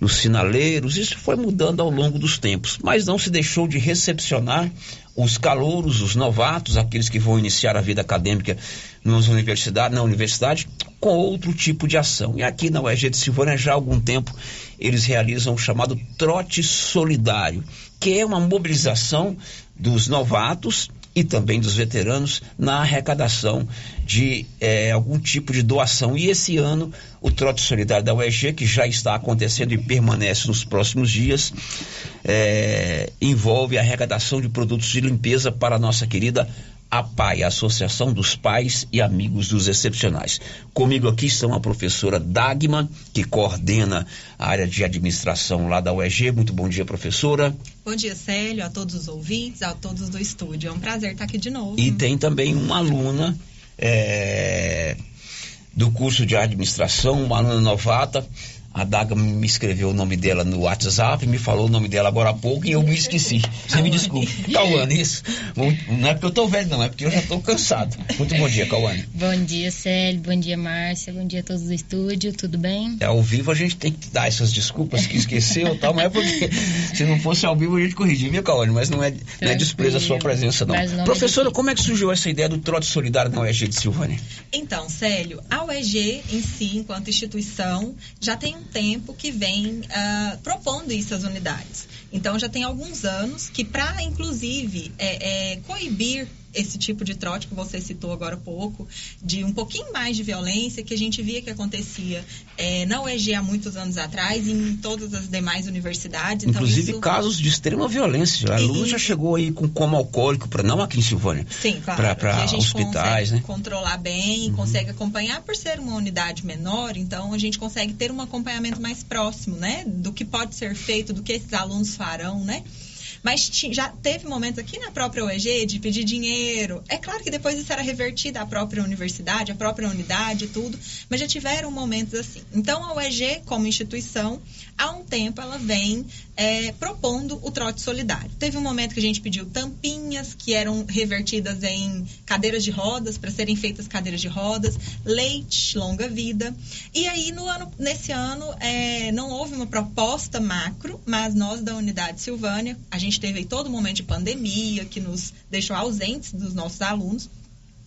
nos sinaleiros. Isso foi mudando ao longo dos tempos, mas não se deixou de recepcionar os calouros, os novatos, aqueles que vão iniciar a vida acadêmica nas universidade, na universidade, com outro tipo de ação. E aqui na UEG de Silvânia, já há algum tempo, eles realizam o chamado trote solidário, que é uma mobilização dos novatos e também dos veteranos na arrecadação de é, algum tipo de doação. E esse ano, o Trote Solidário da UEG, que já está acontecendo e permanece nos próximos dias, é, envolve a arrecadação de produtos de limpeza para a nossa querida a PAI, a Associação dos Pais e Amigos dos Excepcionais. Comigo aqui estão a professora Dagma, que coordena a área de administração lá da UEG. Muito bom dia, professora. Bom dia, Célio, a todos os ouvintes, a todos do estúdio. É um prazer estar aqui de novo. E tem também uma aluna é, do curso de administração, uma aluna novata, a Daga me escreveu o nome dela no WhatsApp, me falou o nome dela agora há pouco e eu me esqueci. Você me desculpe. Cauane, isso. Não é porque eu tô velho, não, é porque eu já tô cansado. Muito bom dia, Cauane. Bom dia, Célio. Bom dia, Márcia. Bom dia a todos do estúdio. Tudo bem? É, ao vivo a gente tem que dar essas desculpas que esqueceu e tal, mas é porque se não fosse ao vivo a gente corrigia, viu, Cauane? Mas não é, não é desprezo a sua presença, não. não Professora, como é que surgiu essa ideia do trote solidário na UEG de Silvânia? Então, Célio, a UEG em si, enquanto instituição, já tem um tempo que vem uh, propondo isso às unidades. Então, já tem alguns anos que, para, inclusive, é, é, coibir esse tipo de trote que você citou agora há pouco, de um pouquinho mais de violência que a gente via que acontecia é, na UEG há muitos anos atrás e em todas as demais universidades. Então, Inclusive isso... casos de extrema violência. A aluno já chegou aí com coma alcoólico, para não aqui em Silvânia. Sim, claro. Para hospitais, né? controlar bem, uhum. consegue acompanhar por ser uma unidade menor, então a gente consegue ter um acompanhamento mais próximo, né? Do que pode ser feito, do que esses alunos farão, né? Mas já teve momentos aqui na própria UEG de pedir dinheiro. É claro que depois isso era revertido à própria universidade, à própria unidade e tudo, mas já tiveram momentos assim. Então, a UEG, como instituição, há um tempo ela vem é, propondo o trote solidário. Teve um momento que a gente pediu tampinhas que eram revertidas em cadeiras de rodas, para serem feitas cadeiras de rodas, leite, longa vida. E aí, no ano, nesse ano, é, não houve uma proposta macro, mas nós da unidade Silvânia, a gente teve todo momento de pandemia que nos deixou ausentes dos nossos alunos.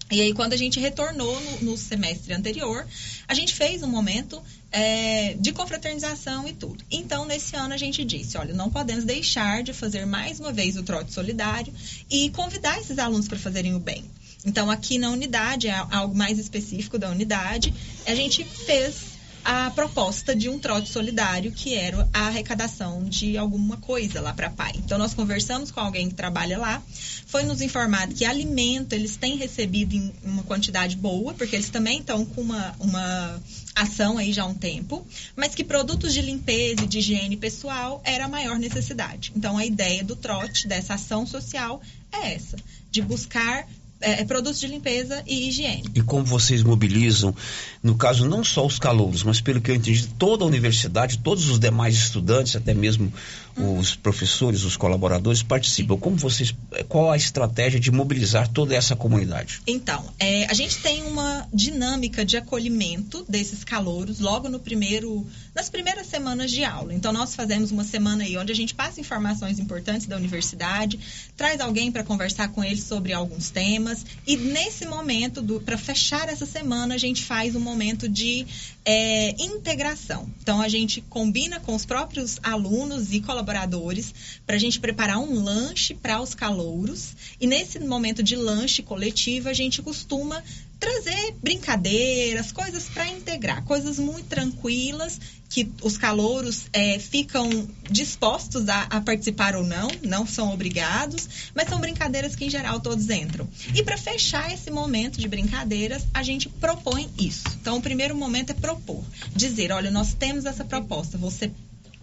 E aí, quando a gente retornou no, no semestre anterior, a gente fez um momento é, de confraternização e tudo. Então, nesse ano, a gente disse: olha, não podemos deixar de fazer mais uma vez o trote solidário e convidar esses alunos para fazerem o bem. Então, aqui na unidade, é algo mais específico da unidade, a gente fez a proposta de um trote solidário, que era a arrecadação de alguma coisa lá para pai. Então, nós conversamos com alguém que trabalha lá, foi nos informado que alimento eles têm recebido em uma quantidade boa, porque eles também estão com uma, uma ação aí já há um tempo, mas que produtos de limpeza e de higiene pessoal era a maior necessidade. Então, a ideia do trote, dessa ação social, é essa, de buscar é, é, produtos de limpeza e higiene. E como vocês mobilizam, no caso não só os calouros, mas pelo que eu entendi, toda a universidade, todos os demais estudantes, até mesmo os professores, os colaboradores participam. Como vocês, qual a estratégia de mobilizar toda essa comunidade? Então, é, a gente tem uma dinâmica de acolhimento desses calouros logo no primeiro, nas primeiras semanas de aula. Então, nós fazemos uma semana aí onde a gente passa informações importantes da universidade, traz alguém para conversar com eles sobre alguns temas e nesse momento, para fechar essa semana, a gente faz um momento de é, integração. Então, a gente combina com os próprios alunos e colaboradores para a gente preparar um lanche para os calouros. E nesse momento de lanche coletivo, a gente costuma trazer brincadeiras, coisas para integrar, coisas muito tranquilas que os calouros é, ficam dispostos a, a, participar ou não, não são obrigados, mas são brincadeiras que em geral todos entram. E para fechar esse momento de brincadeiras, a gente propõe isso. Então, o primeiro momento é propor, dizer, olha, nós temos essa proposta, você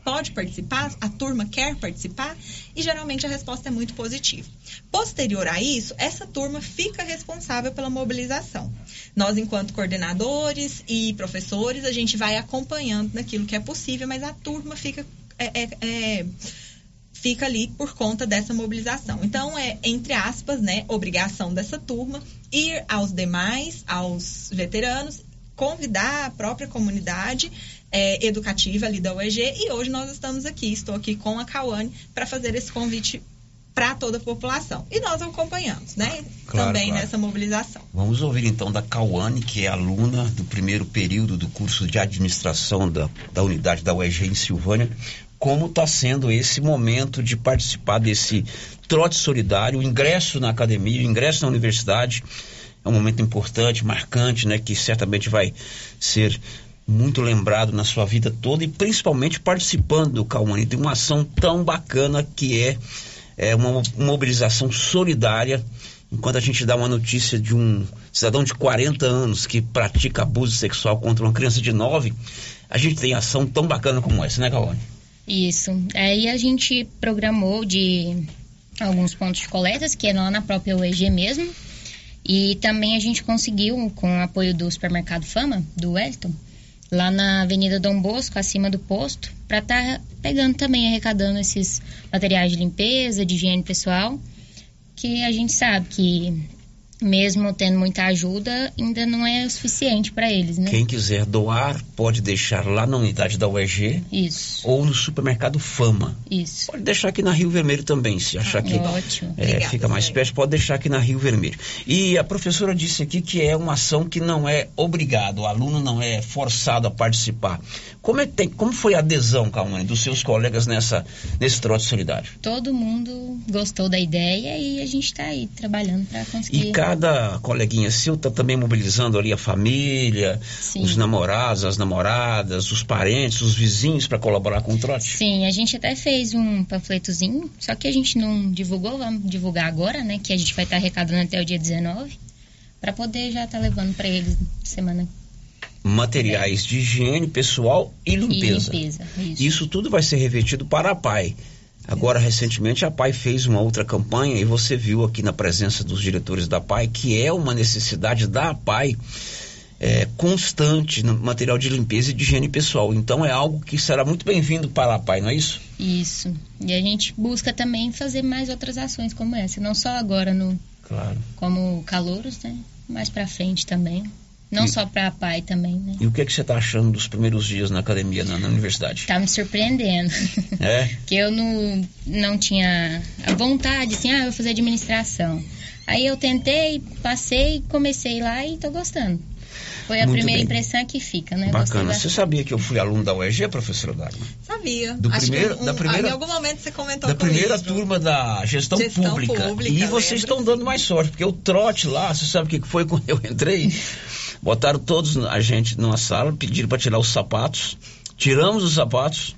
pode participar, a turma quer participar e geralmente a resposta é muito positiva. Posterior a isso, essa turma fica responsável pela mobilização. Nós, enquanto coordenadores e professores, a gente vai acompanhando naquilo que é possível, mas a turma fica. É, é, é, fica ali por conta dessa mobilização. Então, é, entre aspas, né, obrigação dessa turma ir aos demais, aos veteranos, convidar a própria comunidade é, educativa ali da UEG e hoje nós estamos aqui, estou aqui com a Cauane para fazer esse convite para toda a população. E nós acompanhamos, né? Claro, Também claro. nessa mobilização. Vamos ouvir então da Cauane, que é aluna do primeiro período do curso de administração da, da unidade da UEG em Silvânia, como está sendo esse momento de participar desse trote solidário, o ingresso na academia, o ingresso na universidade. É um momento importante, marcante, né? Que certamente vai ser muito lembrado na sua vida toda e principalmente participando do Calmani, de uma ação tão bacana que é, é uma mobilização solidária. Enquanto a gente dá uma notícia de um cidadão de 40 anos que pratica abuso sexual contra uma criança de 9, a gente tem ação tão bacana como essa, né, Cauane? Isso. Aí a gente programou de alguns pontos de coletas, que é lá na própria UEG mesmo. E também a gente conseguiu, com o apoio do supermercado Fama, do Wellington, lá na Avenida Dom Bosco, acima do posto, para estar tá pegando também, arrecadando esses materiais de limpeza, de higiene pessoal, que a gente sabe que mesmo tendo muita ajuda, ainda não é o suficiente para eles, né? Quem quiser doar, pode deixar lá na unidade da UEG. Isso. Ou no supermercado Fama. Isso. Pode deixar aqui na Rio Vermelho também, se achar ah, que ótimo. É, Obrigada, fica mais perto, pode deixar aqui na Rio Vermelho. E a professora disse aqui que é uma ação que não é obrigado, o aluno não é forçado a participar. Como, é, tem, como foi a adesão, Calmane, dos seus colegas nessa, nesse trote solidário? Todo mundo gostou da ideia e a gente está aí trabalhando para conseguir. E cada coleguinha seu está também mobilizando ali a família, Sim. os namorados, as namoradas, os parentes, os vizinhos para colaborar com o trote? Sim, a gente até fez um panfletozinho, só que a gente não divulgou, vamos divulgar agora, né? Que a gente vai estar tá arrecadando até o dia 19, para poder já estar tá levando para eles semana materiais de higiene pessoal e limpeza. E limpeza isso. isso. tudo vai ser revertido para a PAI. Agora, recentemente, a PAI fez uma outra campanha e você viu aqui na presença dos diretores da PAI que é uma necessidade da PAI é, constante no material de limpeza e de higiene pessoal. Então, é algo que será muito bem-vindo para a PAI, não é isso? Isso. E a gente busca também fazer mais outras ações como essa, não só agora no. Claro. Como calouros, né? Mais para frente também. Não e, só para pai também, né? E o que, é que você está achando dos primeiros dias na academia, na, na universidade? Está me surpreendendo. É? *laughs* que eu não, não tinha a vontade, assim, ah, eu vou fazer administração. Aí eu tentei, passei, comecei lá e estou gostando. Foi a Muito primeira bem. impressão que fica, né? Bacana. Você sabia que eu fui aluno da UEG, professora Dagmar? Sabia. Do Acho primeiro, um, da primeira, em algum momento você comentou Da primeira turma da gestão, gestão pública. pública. E vocês estão dando mais sorte, porque o trote lá, você sabe o que foi quando eu entrei? *laughs* Botaram todos a gente numa sala, pediram para tirar os sapatos. Tiramos os sapatos,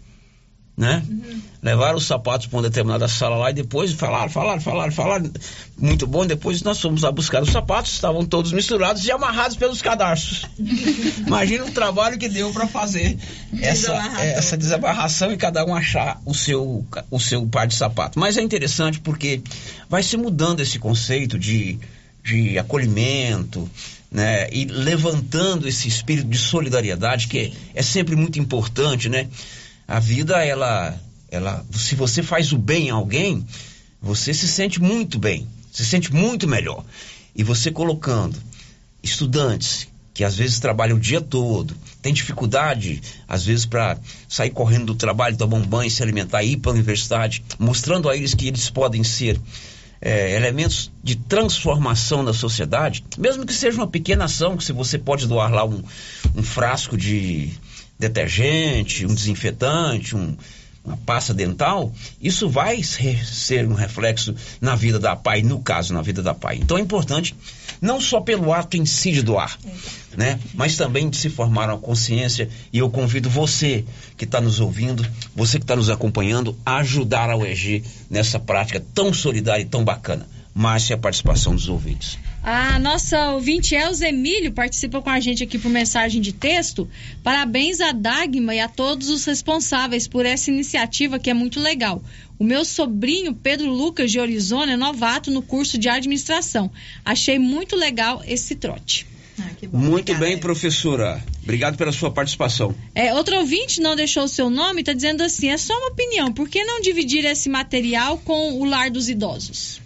né? Uhum. Levaram os sapatos para uma determinada sala lá e depois falaram, falaram, falaram, falaram. Muito bom. Depois nós fomos lá buscar os sapatos, estavam todos misturados e amarrados pelos cadarços. *laughs* Imagina o trabalho que deu para fazer essa, essa desabarração e cada um achar o seu, o seu par de sapato. Mas é interessante porque vai se mudando esse conceito de, de acolhimento, né? E levantando esse espírito de solidariedade que é, é sempre muito importante, né? A vida, ela, ela, se você faz o bem a alguém, você se sente muito bem, se sente muito melhor. E você colocando estudantes que às vezes trabalham o dia todo, tem dificuldade, às vezes, para sair correndo do trabalho, tomar um banho, se alimentar, ir para a universidade, mostrando a eles que eles podem ser é, elementos de transformação na sociedade, mesmo que seja uma pequena ação, que se você pode doar lá um, um frasco de detergente, um desinfetante, um, uma pasta dental, isso vai ser um reflexo na vida da pai, no caso, na vida da pai. Então é importante, não só pelo ato em si de doar, né? Mas também de se formar uma consciência. E eu convido você que está nos ouvindo, você que está nos acompanhando, a ajudar a UEG nessa prática tão solidária e tão bacana. Márcia, a participação dos ouvintes. A nossa ouvinte Elza Emílio participa com a gente aqui por mensagem de texto. Parabéns a Dagma e a todos os responsáveis por essa iniciativa que é muito legal. O meu sobrinho Pedro Lucas de Arizona é novato no curso de administração. Achei muito legal esse trote. Ah, bom, muito obrigada. bem, professora. Obrigado pela sua participação. É, outro ouvinte não deixou o seu nome, está dizendo assim: é só uma opinião, por que não dividir esse material com o lar dos idosos?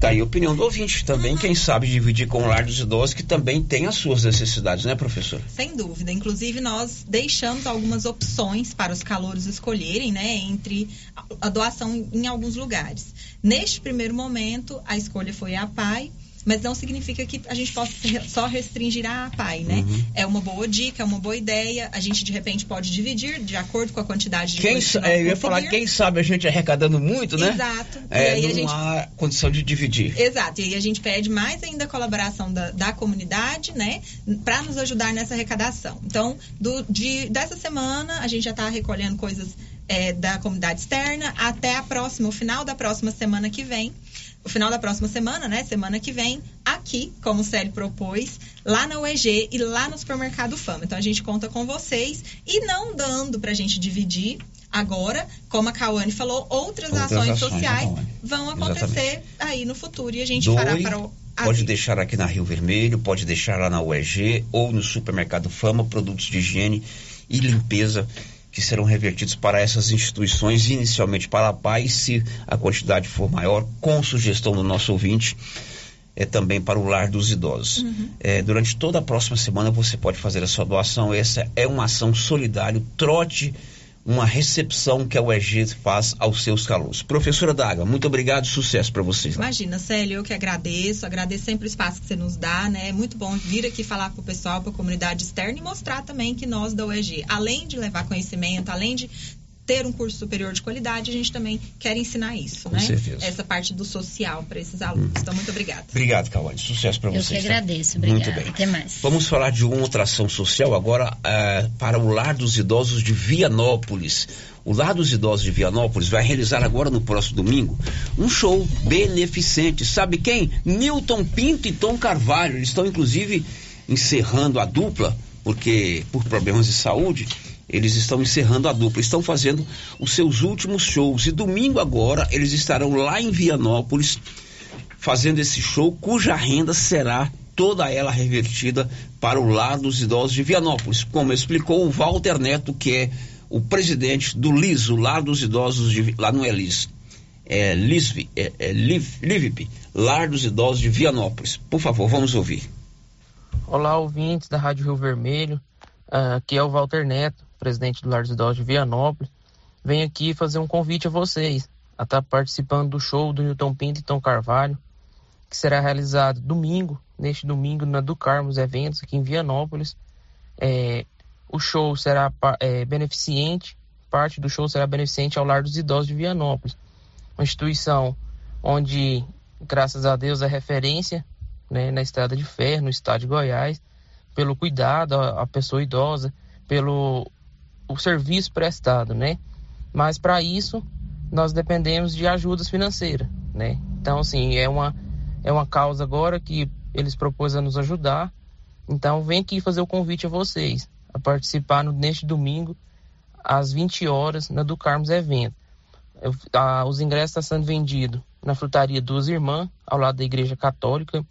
Tá aí a opinião do ouvinte também, quem sabe dividir com o lar dos idosos que também tem as suas necessidades, né, professor? Sem dúvida. Inclusive, nós deixamos algumas opções para os calouros escolherem, né, entre a doação em alguns lugares. Neste primeiro momento, a escolha foi a PAI mas não significa que a gente possa só restringir a pai, né? Uhum. É uma boa dica, é uma boa ideia. A gente de repente pode dividir de acordo com a quantidade de quem que é, Eu ia falar, quem sabe a gente arrecadando muito, né? Exato. É, não gente... há condição de dividir. Exato. E aí a gente pede mais ainda a colaboração da, da comunidade, né? Para nos ajudar nessa arrecadação. Então, do, de, dessa semana, a gente já está recolhendo coisas é, da comunidade externa até a próxima, o final da próxima semana que vem o final da próxima semana, né? Semana que vem, aqui, como o Célio propôs, lá na UEG e lá no Supermercado Fama. Então a gente conta com vocês e não dando para a gente dividir agora, como a Cauane falou, outras, outras ações, ações, sociais vão acontecer Exatamente. aí no futuro e a gente Doe, fará para o. Pode deixar aqui na Rio Vermelho, pode deixar lá na UEG ou no Supermercado Fama, produtos de higiene e limpeza que serão revertidos para essas instituições, inicialmente para a paz, se a quantidade for maior, com sugestão do nosso ouvinte, é também para o lar dos idosos. Uhum. É, durante toda a próxima semana você pode fazer a sua doação. Essa é uma ação solidária. Trote uma recepção que a UEG faz aos seus calouros. Professora Daga, muito obrigado, sucesso para vocês. Imagina, Célio, eu que agradeço, agradeço sempre o espaço que você nos dá, né? É muito bom vir aqui falar para o pessoal, para a comunidade externa e mostrar também que nós da UEG, além de levar conhecimento, além de ter um curso superior de qualidade, a gente também quer ensinar isso, Com né? Certeza. Essa parte do social para esses alunos. Hum. Então, muito obrigada. Obrigado, Cauane. Sucesso para vocês. Eu que agradeço. Tá? Muito bem. Até mais. Vamos falar de uma outra ação social agora uh, para o Lar dos Idosos de Vianópolis. O Lar dos Idosos de Vianópolis vai realizar agora no próximo domingo um show beneficente. Sabe quem? Newton Pinto e Tom Carvalho. Eles estão, inclusive, encerrando a dupla, porque por problemas de saúde eles estão encerrando a dupla, estão fazendo os seus últimos shows. E domingo agora eles estarão lá em Vianópolis fazendo esse show, cuja renda será toda ela revertida para o lar dos idosos de Vianópolis, como explicou o Walter Neto, que é o presidente do LIS, o Lar dos Idosos de lá não é LIS, é LISV, é, é LIVIP, Lar dos Idosos de Vianópolis. Por favor, vamos ouvir. Olá, ouvintes da Rádio Rio Vermelho. Uh, aqui é o Walter Neto presidente do Lar dos Idosos de Vianópolis, venho aqui fazer um convite a vocês a estar tá participando do show do Newton Pinto e Tom Carvalho, que será realizado domingo, neste domingo, na do Carmos Eventos, aqui em Vianópolis. É, o show será é, beneficente, parte do show será beneficente ao Lar dos Idosos de Vianópolis, uma instituição onde, graças a Deus, é referência né, na estrada de ferro, no estado de Goiás, pelo cuidado à pessoa idosa, pelo o serviço prestado, né? Mas para isso nós dependemos de ajudas financeiras, né? Então, assim, é uma, é uma causa agora que eles propôs a nos ajudar. Então, vem aqui fazer o convite a vocês a participar no, neste domingo às 20 horas na do Carmos Evento. Eu, a, os ingressos estão sendo vendidos na frutaria Duas Irmãs, ao lado da Igreja Católica,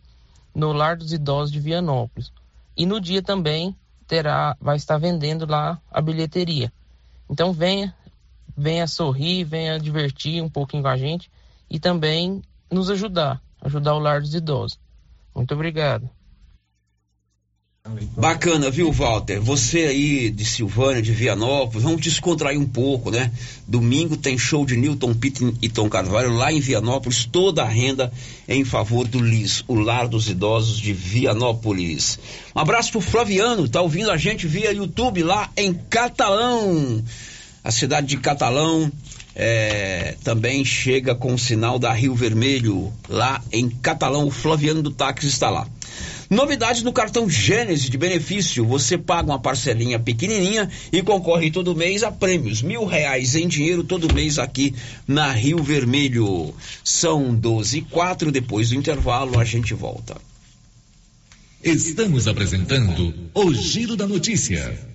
no Lar dos Idosos de Vianópolis. E no dia também terá, vai estar vendendo lá a bilheteria. Então venha, venha sorrir, venha divertir um pouquinho com a gente e também nos ajudar, ajudar o lar dos idosos. Muito obrigado. Bacana, viu, Walter? Você aí de Silvânia, de Vianópolis, vamos descontrair um pouco, né? Domingo tem show de Newton Pitt e Tom Carvalho lá em Vianópolis, toda a renda em favor do LIS, o Lar dos Idosos de Vianópolis. Um abraço pro Flaviano, tá ouvindo a gente via YouTube lá em Catalão. A cidade de Catalão é, também chega com o sinal da Rio Vermelho lá em Catalão. O Flaviano do Táxi está lá. Novidades no cartão Gênesis de benefício. Você paga uma parcelinha pequenininha e concorre todo mês a prêmios. Mil reais em dinheiro todo mês aqui na Rio Vermelho. São 12 e 4. Depois do intervalo a gente volta. Estamos apresentando o Giro da Notícia.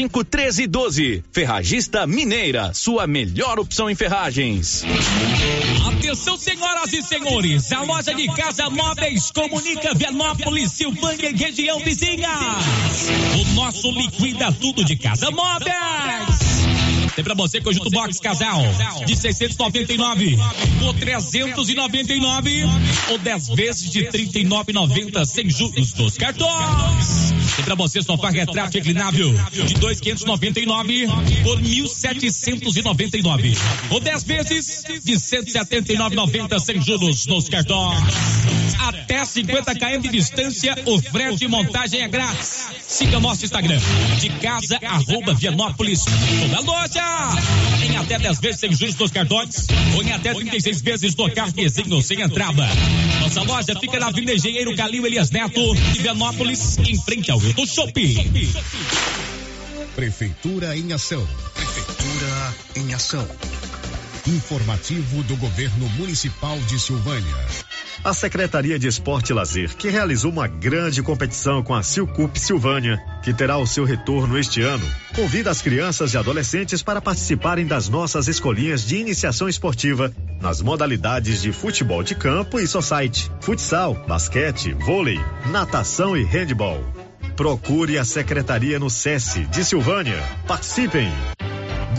35 13 12. Ferragista Mineira, sua melhor opção em ferragens. Atenção, senhoras e senhores, a loja de casa móveis comunica Vianópolis, Silvânia e região vizinha. O nosso liquida tudo de casa móveis. Tem pra você conjunto box casal de 699 por 399 ou 10 vezes de 39,90 sem juros dos cartões. Tem pra você sofá retrato reclinável de 2,599 por 1.799 ou 10 vezes de 179,90 sem juros nos cartões. Até 50 km de distância, o frete e montagem é grátis. Siga nosso Instagram de casa arroba Vianópolis. Toda loja em até 10 vezes sem juros dos cartões ou em até 36 vezes no cartezinho sem entrada. Nossa loja fica na Avenida Engenheiro Calil Elias Neto, Vianópolis, em frente ao Hilton Shopping. Prefeitura em ação. Prefeitura em ação. Informativo do Governo Municipal de Silvânia. A Secretaria de Esporte e Lazer, que realizou uma grande competição com a Silcup Silvânia, que terá o seu retorno este ano, convida as crianças e adolescentes para participarem das nossas escolinhas de iniciação esportiva nas modalidades de futebol de campo e society, futsal, basquete, vôlei, natação e handball. Procure a secretaria no SESI de Silvânia. Participem!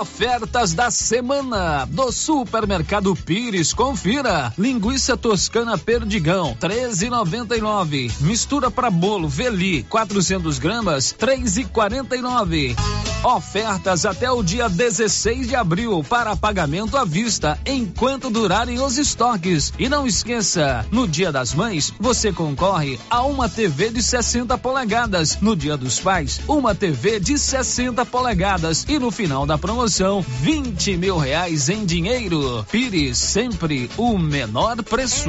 Ofertas da semana do Supermercado Pires. Confira. Linguiça toscana Perdigão, 13,99. Mistura para bolo Veli, 400 gramas, 3,49. Ofertas até o dia 16 de abril para pagamento à vista enquanto durarem os estoques. E não esqueça, no Dia das Mães, você concorre a uma TV de 60 polegadas. No Dia dos Pais, uma TV de 60 polegadas. E no final da promoção, promoção: 20 mil reais em dinheiro. Pires sempre o menor preço.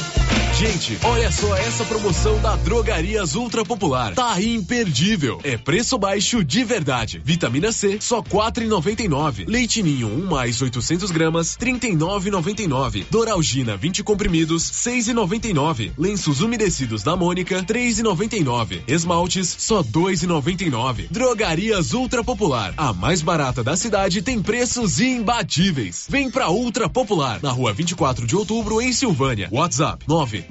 Gente, olha só essa promoção da Drogarias Ultra Popular. Tá imperdível. É preço baixo de verdade. Vitamina C, só quatro e noventa e nove. Leite Ninho, 1 um mais 800 gramas, trinta e nove noventa e nove. Doralgina, 20 comprimidos, seis e noventa e nove. Lenços umedecidos da Mônica, três e noventa e nove. Esmaltes, só dois e noventa e nove. Drogarias Ultra Popular, a mais barata da cidade, tem preços imbatíveis. Vem pra Ultra Popular, na rua 24 de outubro, em Silvânia. WhatsApp, nove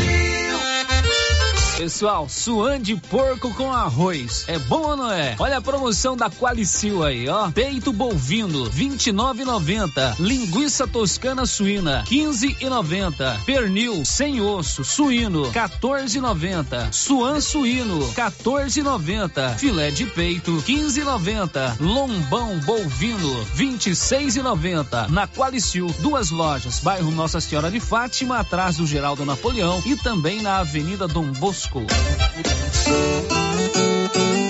Pessoal, suan de porco com arroz. É bom ou não é? Olha a promoção da Qualicil aí, ó. Peito bovino, 29,90. Linguiça toscana suína, 15,90. Pernil sem osso, suíno, 14,90. Suan suíno, 14,90. Filé de peito, 15,90. Lombão bovino, 26,90. Na Qualicil, duas lojas, bairro Nossa Senhora de Fátima, atrás do Geraldo Napoleão e também na Avenida Dom Bosco. 故。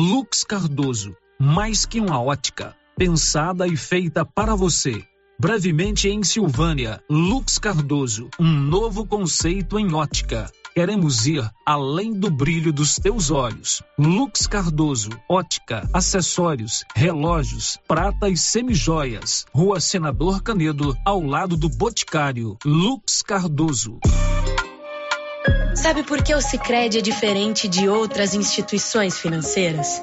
Lux Cardoso, mais que uma ótica, pensada e feita para você. Brevemente em Silvânia, Lux Cardoso, um novo conceito em ótica. Queremos ir além do brilho dos teus olhos. Lux Cardoso, ótica, acessórios, relógios, prata e semijoias. Rua Senador Canedo, ao lado do Boticário. Lux Cardoso. Sabe por que o Sicredi é diferente de outras instituições financeiras?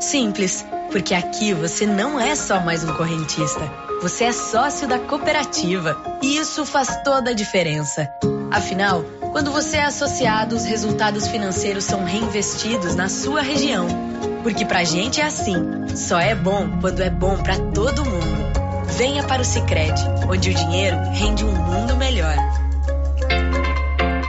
Simples, porque aqui você não é só mais um correntista, você é sócio da cooperativa e isso faz toda a diferença. Afinal, quando você é associado, os resultados financeiros são reinvestidos na sua região. Porque pra gente é assim, só é bom quando é bom para todo mundo. Venha para o Sicredi, onde o dinheiro rende um mundo melhor.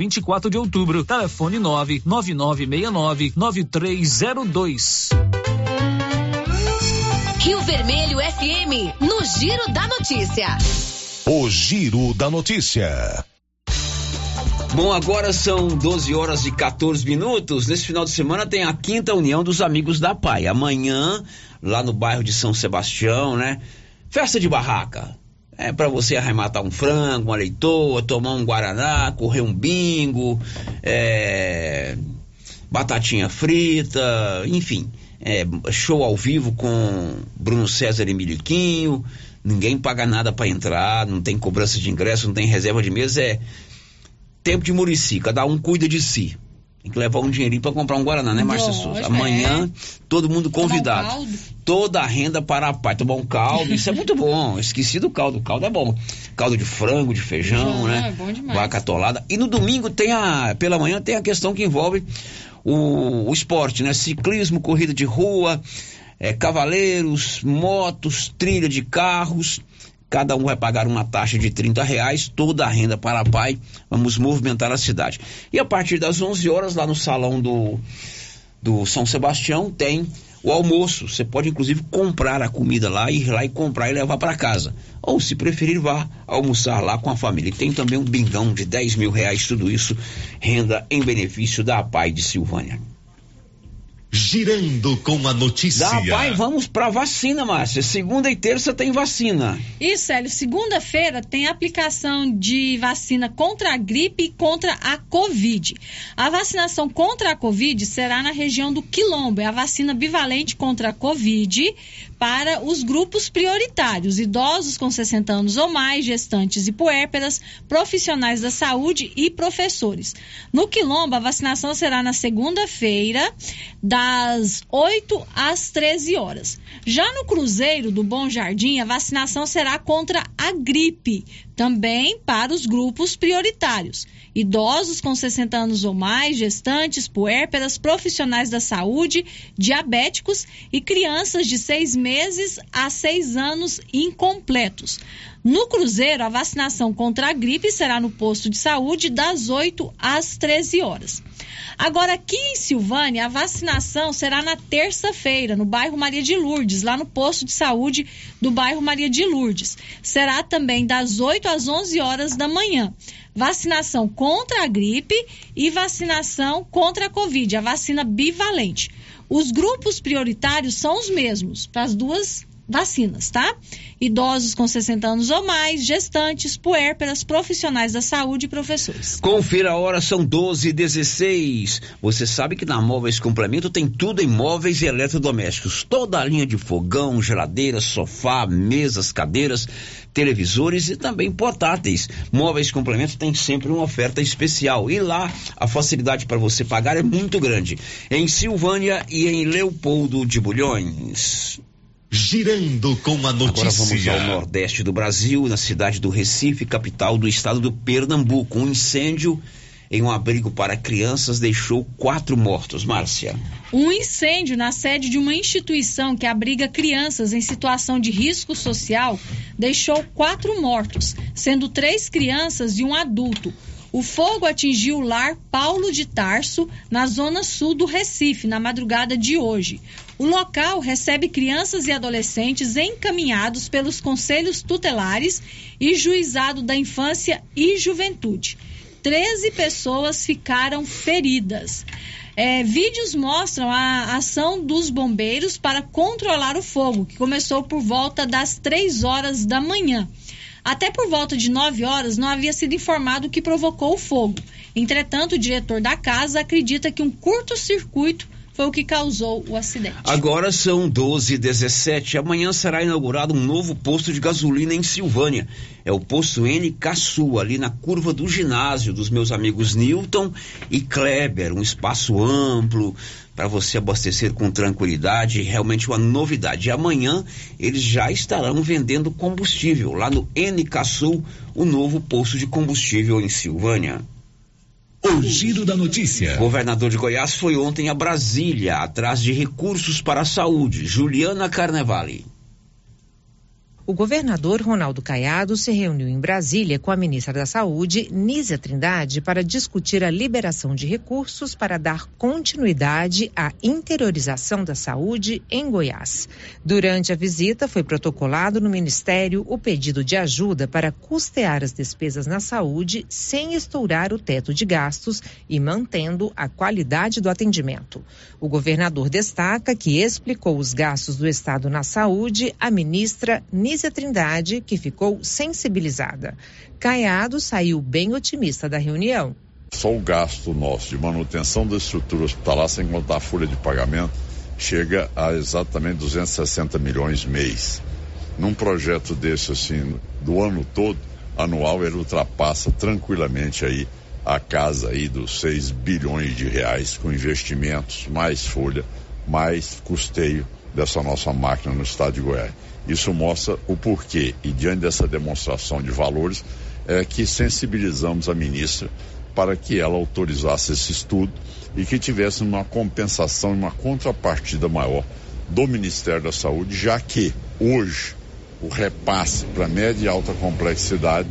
24 de outubro, telefone 99969 9302. Rio Vermelho FM, no Giro da Notícia. O Giro da Notícia. Bom, agora são 12 horas e 14 minutos. Nesse final de semana tem a quinta união dos amigos da Pai. Amanhã, lá no bairro de São Sebastião, né? Festa de barraca. É para você arrematar um frango, uma leitoa, tomar um guaraná, correr um bingo, é, batatinha frita, enfim. É, show ao vivo com Bruno César e Miliquinho. Ninguém paga nada para entrar, não tem cobrança de ingresso, não tem reserva de mesa. É tempo de Murici, cada um cuida de si. Tem que levar um dinheirinho para comprar um Guaraná, né, Márcia Souza? Amanhã, é. todo mundo convidado. Um Toda a renda para a pai. Tomar um caldo, isso é muito bom. Esqueci do caldo. O caldo é bom. Caldo de frango, de feijão, né? É bom demais. Vaca atolada. E no domingo tem a. Pela manhã tem a questão que envolve o, o esporte, né? Ciclismo, corrida de rua, é, cavaleiros, motos, trilha de carros. Cada um vai pagar uma taxa de 30 reais, toda a renda para a pai. Vamos movimentar a cidade. E a partir das 11 horas, lá no salão do, do São Sebastião, tem o almoço. Você pode, inclusive, comprar a comida lá, ir lá e comprar e levar para casa. Ou, se preferir, vá almoçar lá com a família. E tem também um bingão de 10 mil reais, tudo isso renda em benefício da PAI de Silvânia. Girando com a notícia. Dá, pai, vamos pra vacina, Márcia. Segunda e terça tem vacina. Isso, Hélio. Segunda-feira tem aplicação de vacina contra a gripe e contra a Covid. A vacinação contra a Covid será na região do Quilombo. É a vacina bivalente contra a Covid para os grupos prioritários: idosos com 60 anos ou mais, gestantes e puérperas, profissionais da saúde e professores. No Quilombo, a vacinação será na segunda-feira, das 8 às 13 horas. Já no Cruzeiro do Bom Jardim, a vacinação será contra a gripe, também para os grupos prioritários idosos com 60 anos ou mais, gestantes, puérperas, profissionais da saúde, diabéticos e crianças de seis meses a seis anos incompletos. No Cruzeiro, a vacinação contra a gripe será no posto de saúde das 8 às 13 horas. Agora, aqui em Silvânia, a vacinação será na terça-feira, no bairro Maria de Lourdes, lá no posto de saúde do bairro Maria de Lourdes. Será também das 8 às 11 horas da manhã vacinação contra a gripe e vacinação contra a Covid, a vacina bivalente. Os grupos prioritários são os mesmos para as duas vacinas, tá? Idosos com 60 anos ou mais, gestantes, puérperas, profissionais da saúde e professores. Confira a hora, são 12 e 16. Você sabe que na Móveis Complemento tem tudo em móveis e eletrodomésticos. Toda a linha de fogão, geladeira, sofá, mesas, cadeiras, televisores e também portáteis. Móveis Complemento tem sempre uma oferta especial. E lá a facilidade para você pagar é muito grande. Em Silvânia e em Leopoldo de Bulhões. Girando com a notícia. Agora vamos ao nordeste do Brasil, na cidade do Recife, capital do estado do Pernambuco. Um incêndio em um abrigo para crianças deixou quatro mortos. Márcia. Um incêndio na sede de uma instituição que abriga crianças em situação de risco social deixou quatro mortos, sendo três crianças e um adulto. O fogo atingiu o lar Paulo de Tarso, na zona sul do Recife, na madrugada de hoje. O local recebe crianças e adolescentes encaminhados pelos conselhos tutelares e juizado da infância e juventude. Treze pessoas ficaram feridas. É, vídeos mostram a ação dos bombeiros para controlar o fogo, que começou por volta das três horas da manhã. Até por volta de 9 horas não havia sido informado o que provocou o fogo. Entretanto, o diretor da casa acredita que um curto-circuito foi o que causou o acidente. Agora são 12 e 17 Amanhã será inaugurado um novo posto de gasolina em Silvânia. É o posto N Caçu, ali na curva do ginásio dos meus amigos Newton e Kleber. Um espaço amplo para você abastecer com tranquilidade. Realmente uma novidade. E amanhã eles já estarão vendendo combustível lá no N Caçu, o novo posto de combustível em Silvânia. O giro da notícia. O governador de Goiás foi ontem a Brasília, atrás de recursos para a saúde. Juliana Carnevale. O governador Ronaldo Caiado se reuniu em Brasília com a ministra da Saúde, Nízia Trindade, para discutir a liberação de recursos para dar continuidade à interiorização da saúde em Goiás. Durante a visita, foi protocolado no Ministério o pedido de ajuda para custear as despesas na saúde sem estourar o teto de gastos e mantendo a qualidade do atendimento. O governador destaca que explicou os gastos do Estado na saúde a ministra Nízia Nízia Trindade, que ficou sensibilizada. Caiado saiu bem otimista da reunião. Só o gasto nosso de manutenção da estrutura hospitalar, sem contar a folha de pagamento, chega a exatamente 260 milhões mês. Num projeto desse, assim, do ano todo, anual, ele ultrapassa tranquilamente aí a casa aí dos 6 bilhões de reais com investimentos, mais folha, mais custeio dessa nossa máquina no estado de Goiás. Isso mostra o porquê e diante dessa demonstração de valores é que sensibilizamos a ministra para que ela autorizasse esse estudo e que tivesse uma compensação e uma contrapartida maior do Ministério da Saúde, já que hoje o repasse para média e alta complexidade,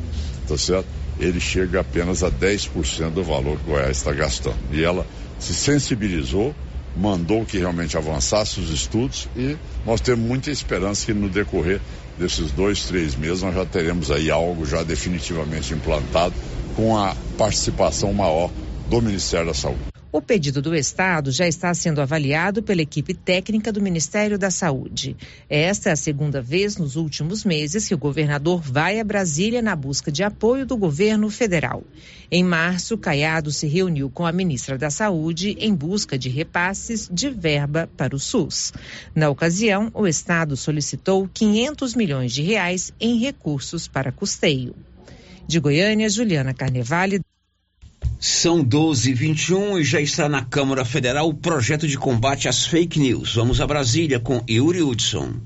tá certo? Ele chega apenas a 10% do valor que o Goiás está gastando. E ela se sensibilizou, mandou que realmente avançasse os estudos e nós temos muita esperança que no decorrer desses dois, três meses nós já teremos aí algo já definitivamente implantado com a participação maior do Ministério da Saúde. O pedido do Estado já está sendo avaliado pela equipe técnica do Ministério da Saúde. Esta é a segunda vez nos últimos meses que o governador vai a Brasília na busca de apoio do governo federal. Em março, Caiado se reuniu com a ministra da Saúde em busca de repasses de verba para o SUS. Na ocasião, o Estado solicitou 500 milhões de reais em recursos para custeio. De Goiânia, Juliana Carnevale. São 12 e 21 e já está na Câmara Federal o projeto de combate às fake news. Vamos a Brasília com Yuri Hudson.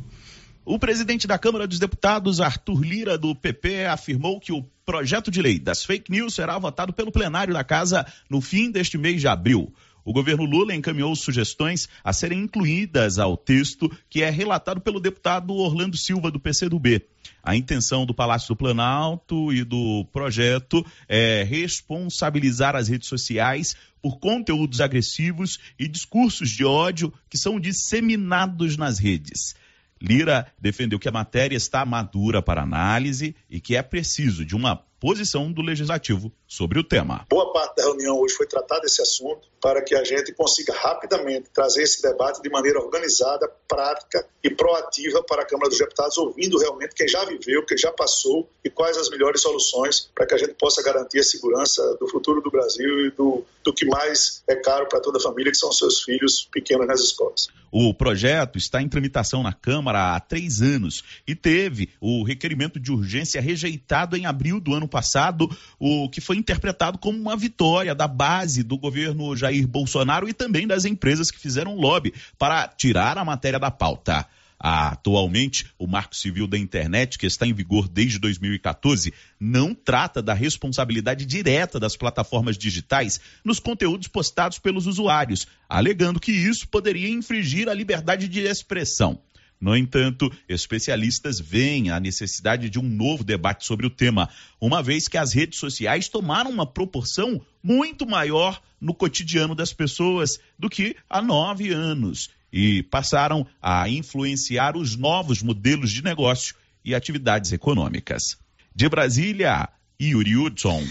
O presidente da Câmara dos Deputados, Arthur Lira, do PP, afirmou que o projeto de lei das fake news será votado pelo plenário da Casa no fim deste mês de abril. O governo Lula encaminhou sugestões a serem incluídas ao texto que é relatado pelo deputado Orlando Silva, do PCdoB. A intenção do Palácio do Planalto e do projeto é responsabilizar as redes sociais por conteúdos agressivos e discursos de ódio que são disseminados nas redes. Lira defendeu que a matéria está madura para análise e que é preciso de uma posição do legislativo sobre o tema. Boa parte da reunião hoje foi tratar desse assunto para que a gente consiga rapidamente trazer esse debate de maneira organizada, prática e proativa para a Câmara dos Deputados, ouvindo realmente quem já viveu, quem já passou e quais as melhores soluções para que a gente possa garantir a segurança do futuro do Brasil e do, do que mais é caro para toda a família, que são seus filhos pequenos nas escolas. O projeto está em tramitação na Câmara há três anos e teve o requerimento de urgência rejeitado em abril do ano passado, o que foi interpretado como uma vitória da base do governo Jair Bolsonaro e também das empresas que fizeram lobby para tirar a matéria da pauta. Atualmente, o Marco Civil da Internet, que está em vigor desde 2014, não trata da responsabilidade direta das plataformas digitais nos conteúdos postados pelos usuários, alegando que isso poderia infringir a liberdade de expressão. No entanto, especialistas veem a necessidade de um novo debate sobre o tema, uma vez que as redes sociais tomaram uma proporção muito maior no cotidiano das pessoas do que há nove anos e passaram a influenciar os novos modelos de negócio e atividades econômicas. De Brasília, Yuri Hudson.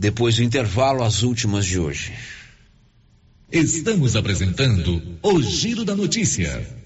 Depois do intervalo, as últimas de hoje. Estamos apresentando o Giro da Notícia.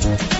Thank you.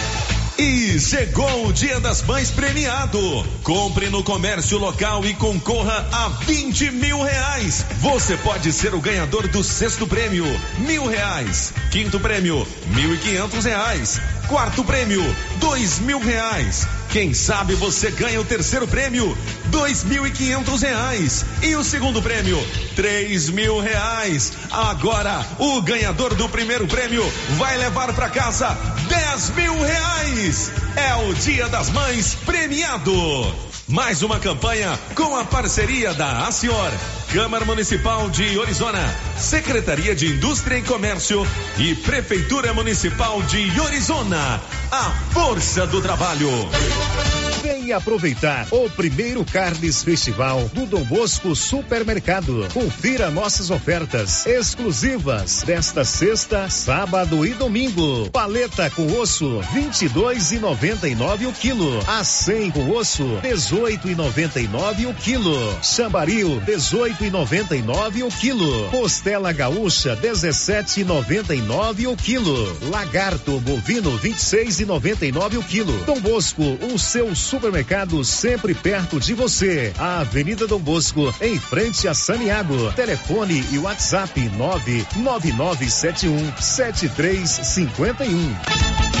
E chegou o Dia das Mães premiado. Compre no comércio local e concorra a 20 mil reais. Você pode ser o ganhador do sexto prêmio, mil reais. Quinto prêmio, mil e quinhentos reais. Quarto prêmio, dois mil reais. Quem sabe você ganha o terceiro prêmio, dois mil e quinhentos reais. E o segundo prêmio, três mil reais. Agora, o ganhador do primeiro prêmio vai levar para casa dez mil reais. É o Dia das Mães premiado. Mais uma campanha com a parceria da Acior, Câmara Municipal de Orizona, Secretaria de Indústria e Comércio e Prefeitura Municipal de Orizona. A força do trabalho. Venha aproveitar o primeiro Carnes Festival do Dom Bosco Supermercado. Confira nossas ofertas exclusivas desta sexta, sábado e domingo. Paleta com osso, vinte e dois e noventa e nove o quilo. A 100 com osso, dezoito e noventa e nove o quilo. Chambaril, dezoito e noventa e nove o quilo. Costela gaúcha, dezessete e noventa e nove o quilo. Lagarto bovino, vinte e seis e noventa e nove o quilo. Dom Bosco, o seu supermercado sempre perto de você. A Avenida Dom Bosco, em frente a Saniago. Telefone e WhatsApp nove nove nove sete um sete três cinquenta e um.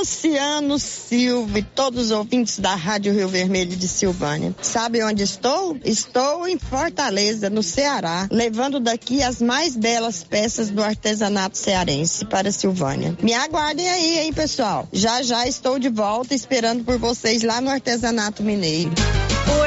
Luciano Silva e todos os ouvintes da Rádio Rio Vermelho de Silvânia. Sabe onde estou? Estou em Fortaleza, no Ceará, levando daqui as mais belas peças do artesanato cearense para Silvânia. Me aguardem aí, hein, pessoal? Já já estou de volta esperando por vocês lá no artesanato mineiro.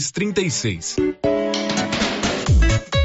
36.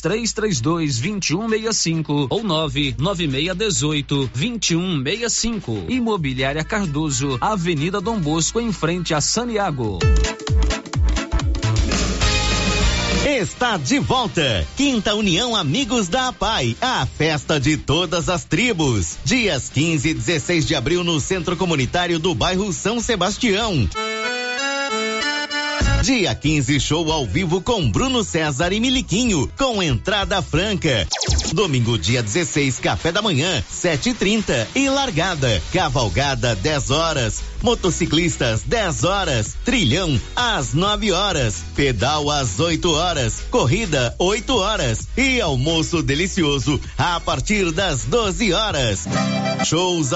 3332 2165 ou 99618 2165. Imobiliária Cardoso, Avenida Dom Bosco, em frente a Saniago. Está de volta. Quinta União Amigos da APAI, a festa de todas as tribos. Dias 15 e 16 de abril no Centro Comunitário do bairro São Sebastião. Dia 15, show ao vivo com Bruno César e Miliquinho, com entrada franca. Domingo, dia 16, café da manhã, 7h30 e, e largada. Cavalgada, 10 horas. Motociclistas, 10 horas. Trilhão, às 9 horas. Pedal, às 8 horas. Corrida, 8 horas. E almoço delicioso, a partir das 12 horas. Shows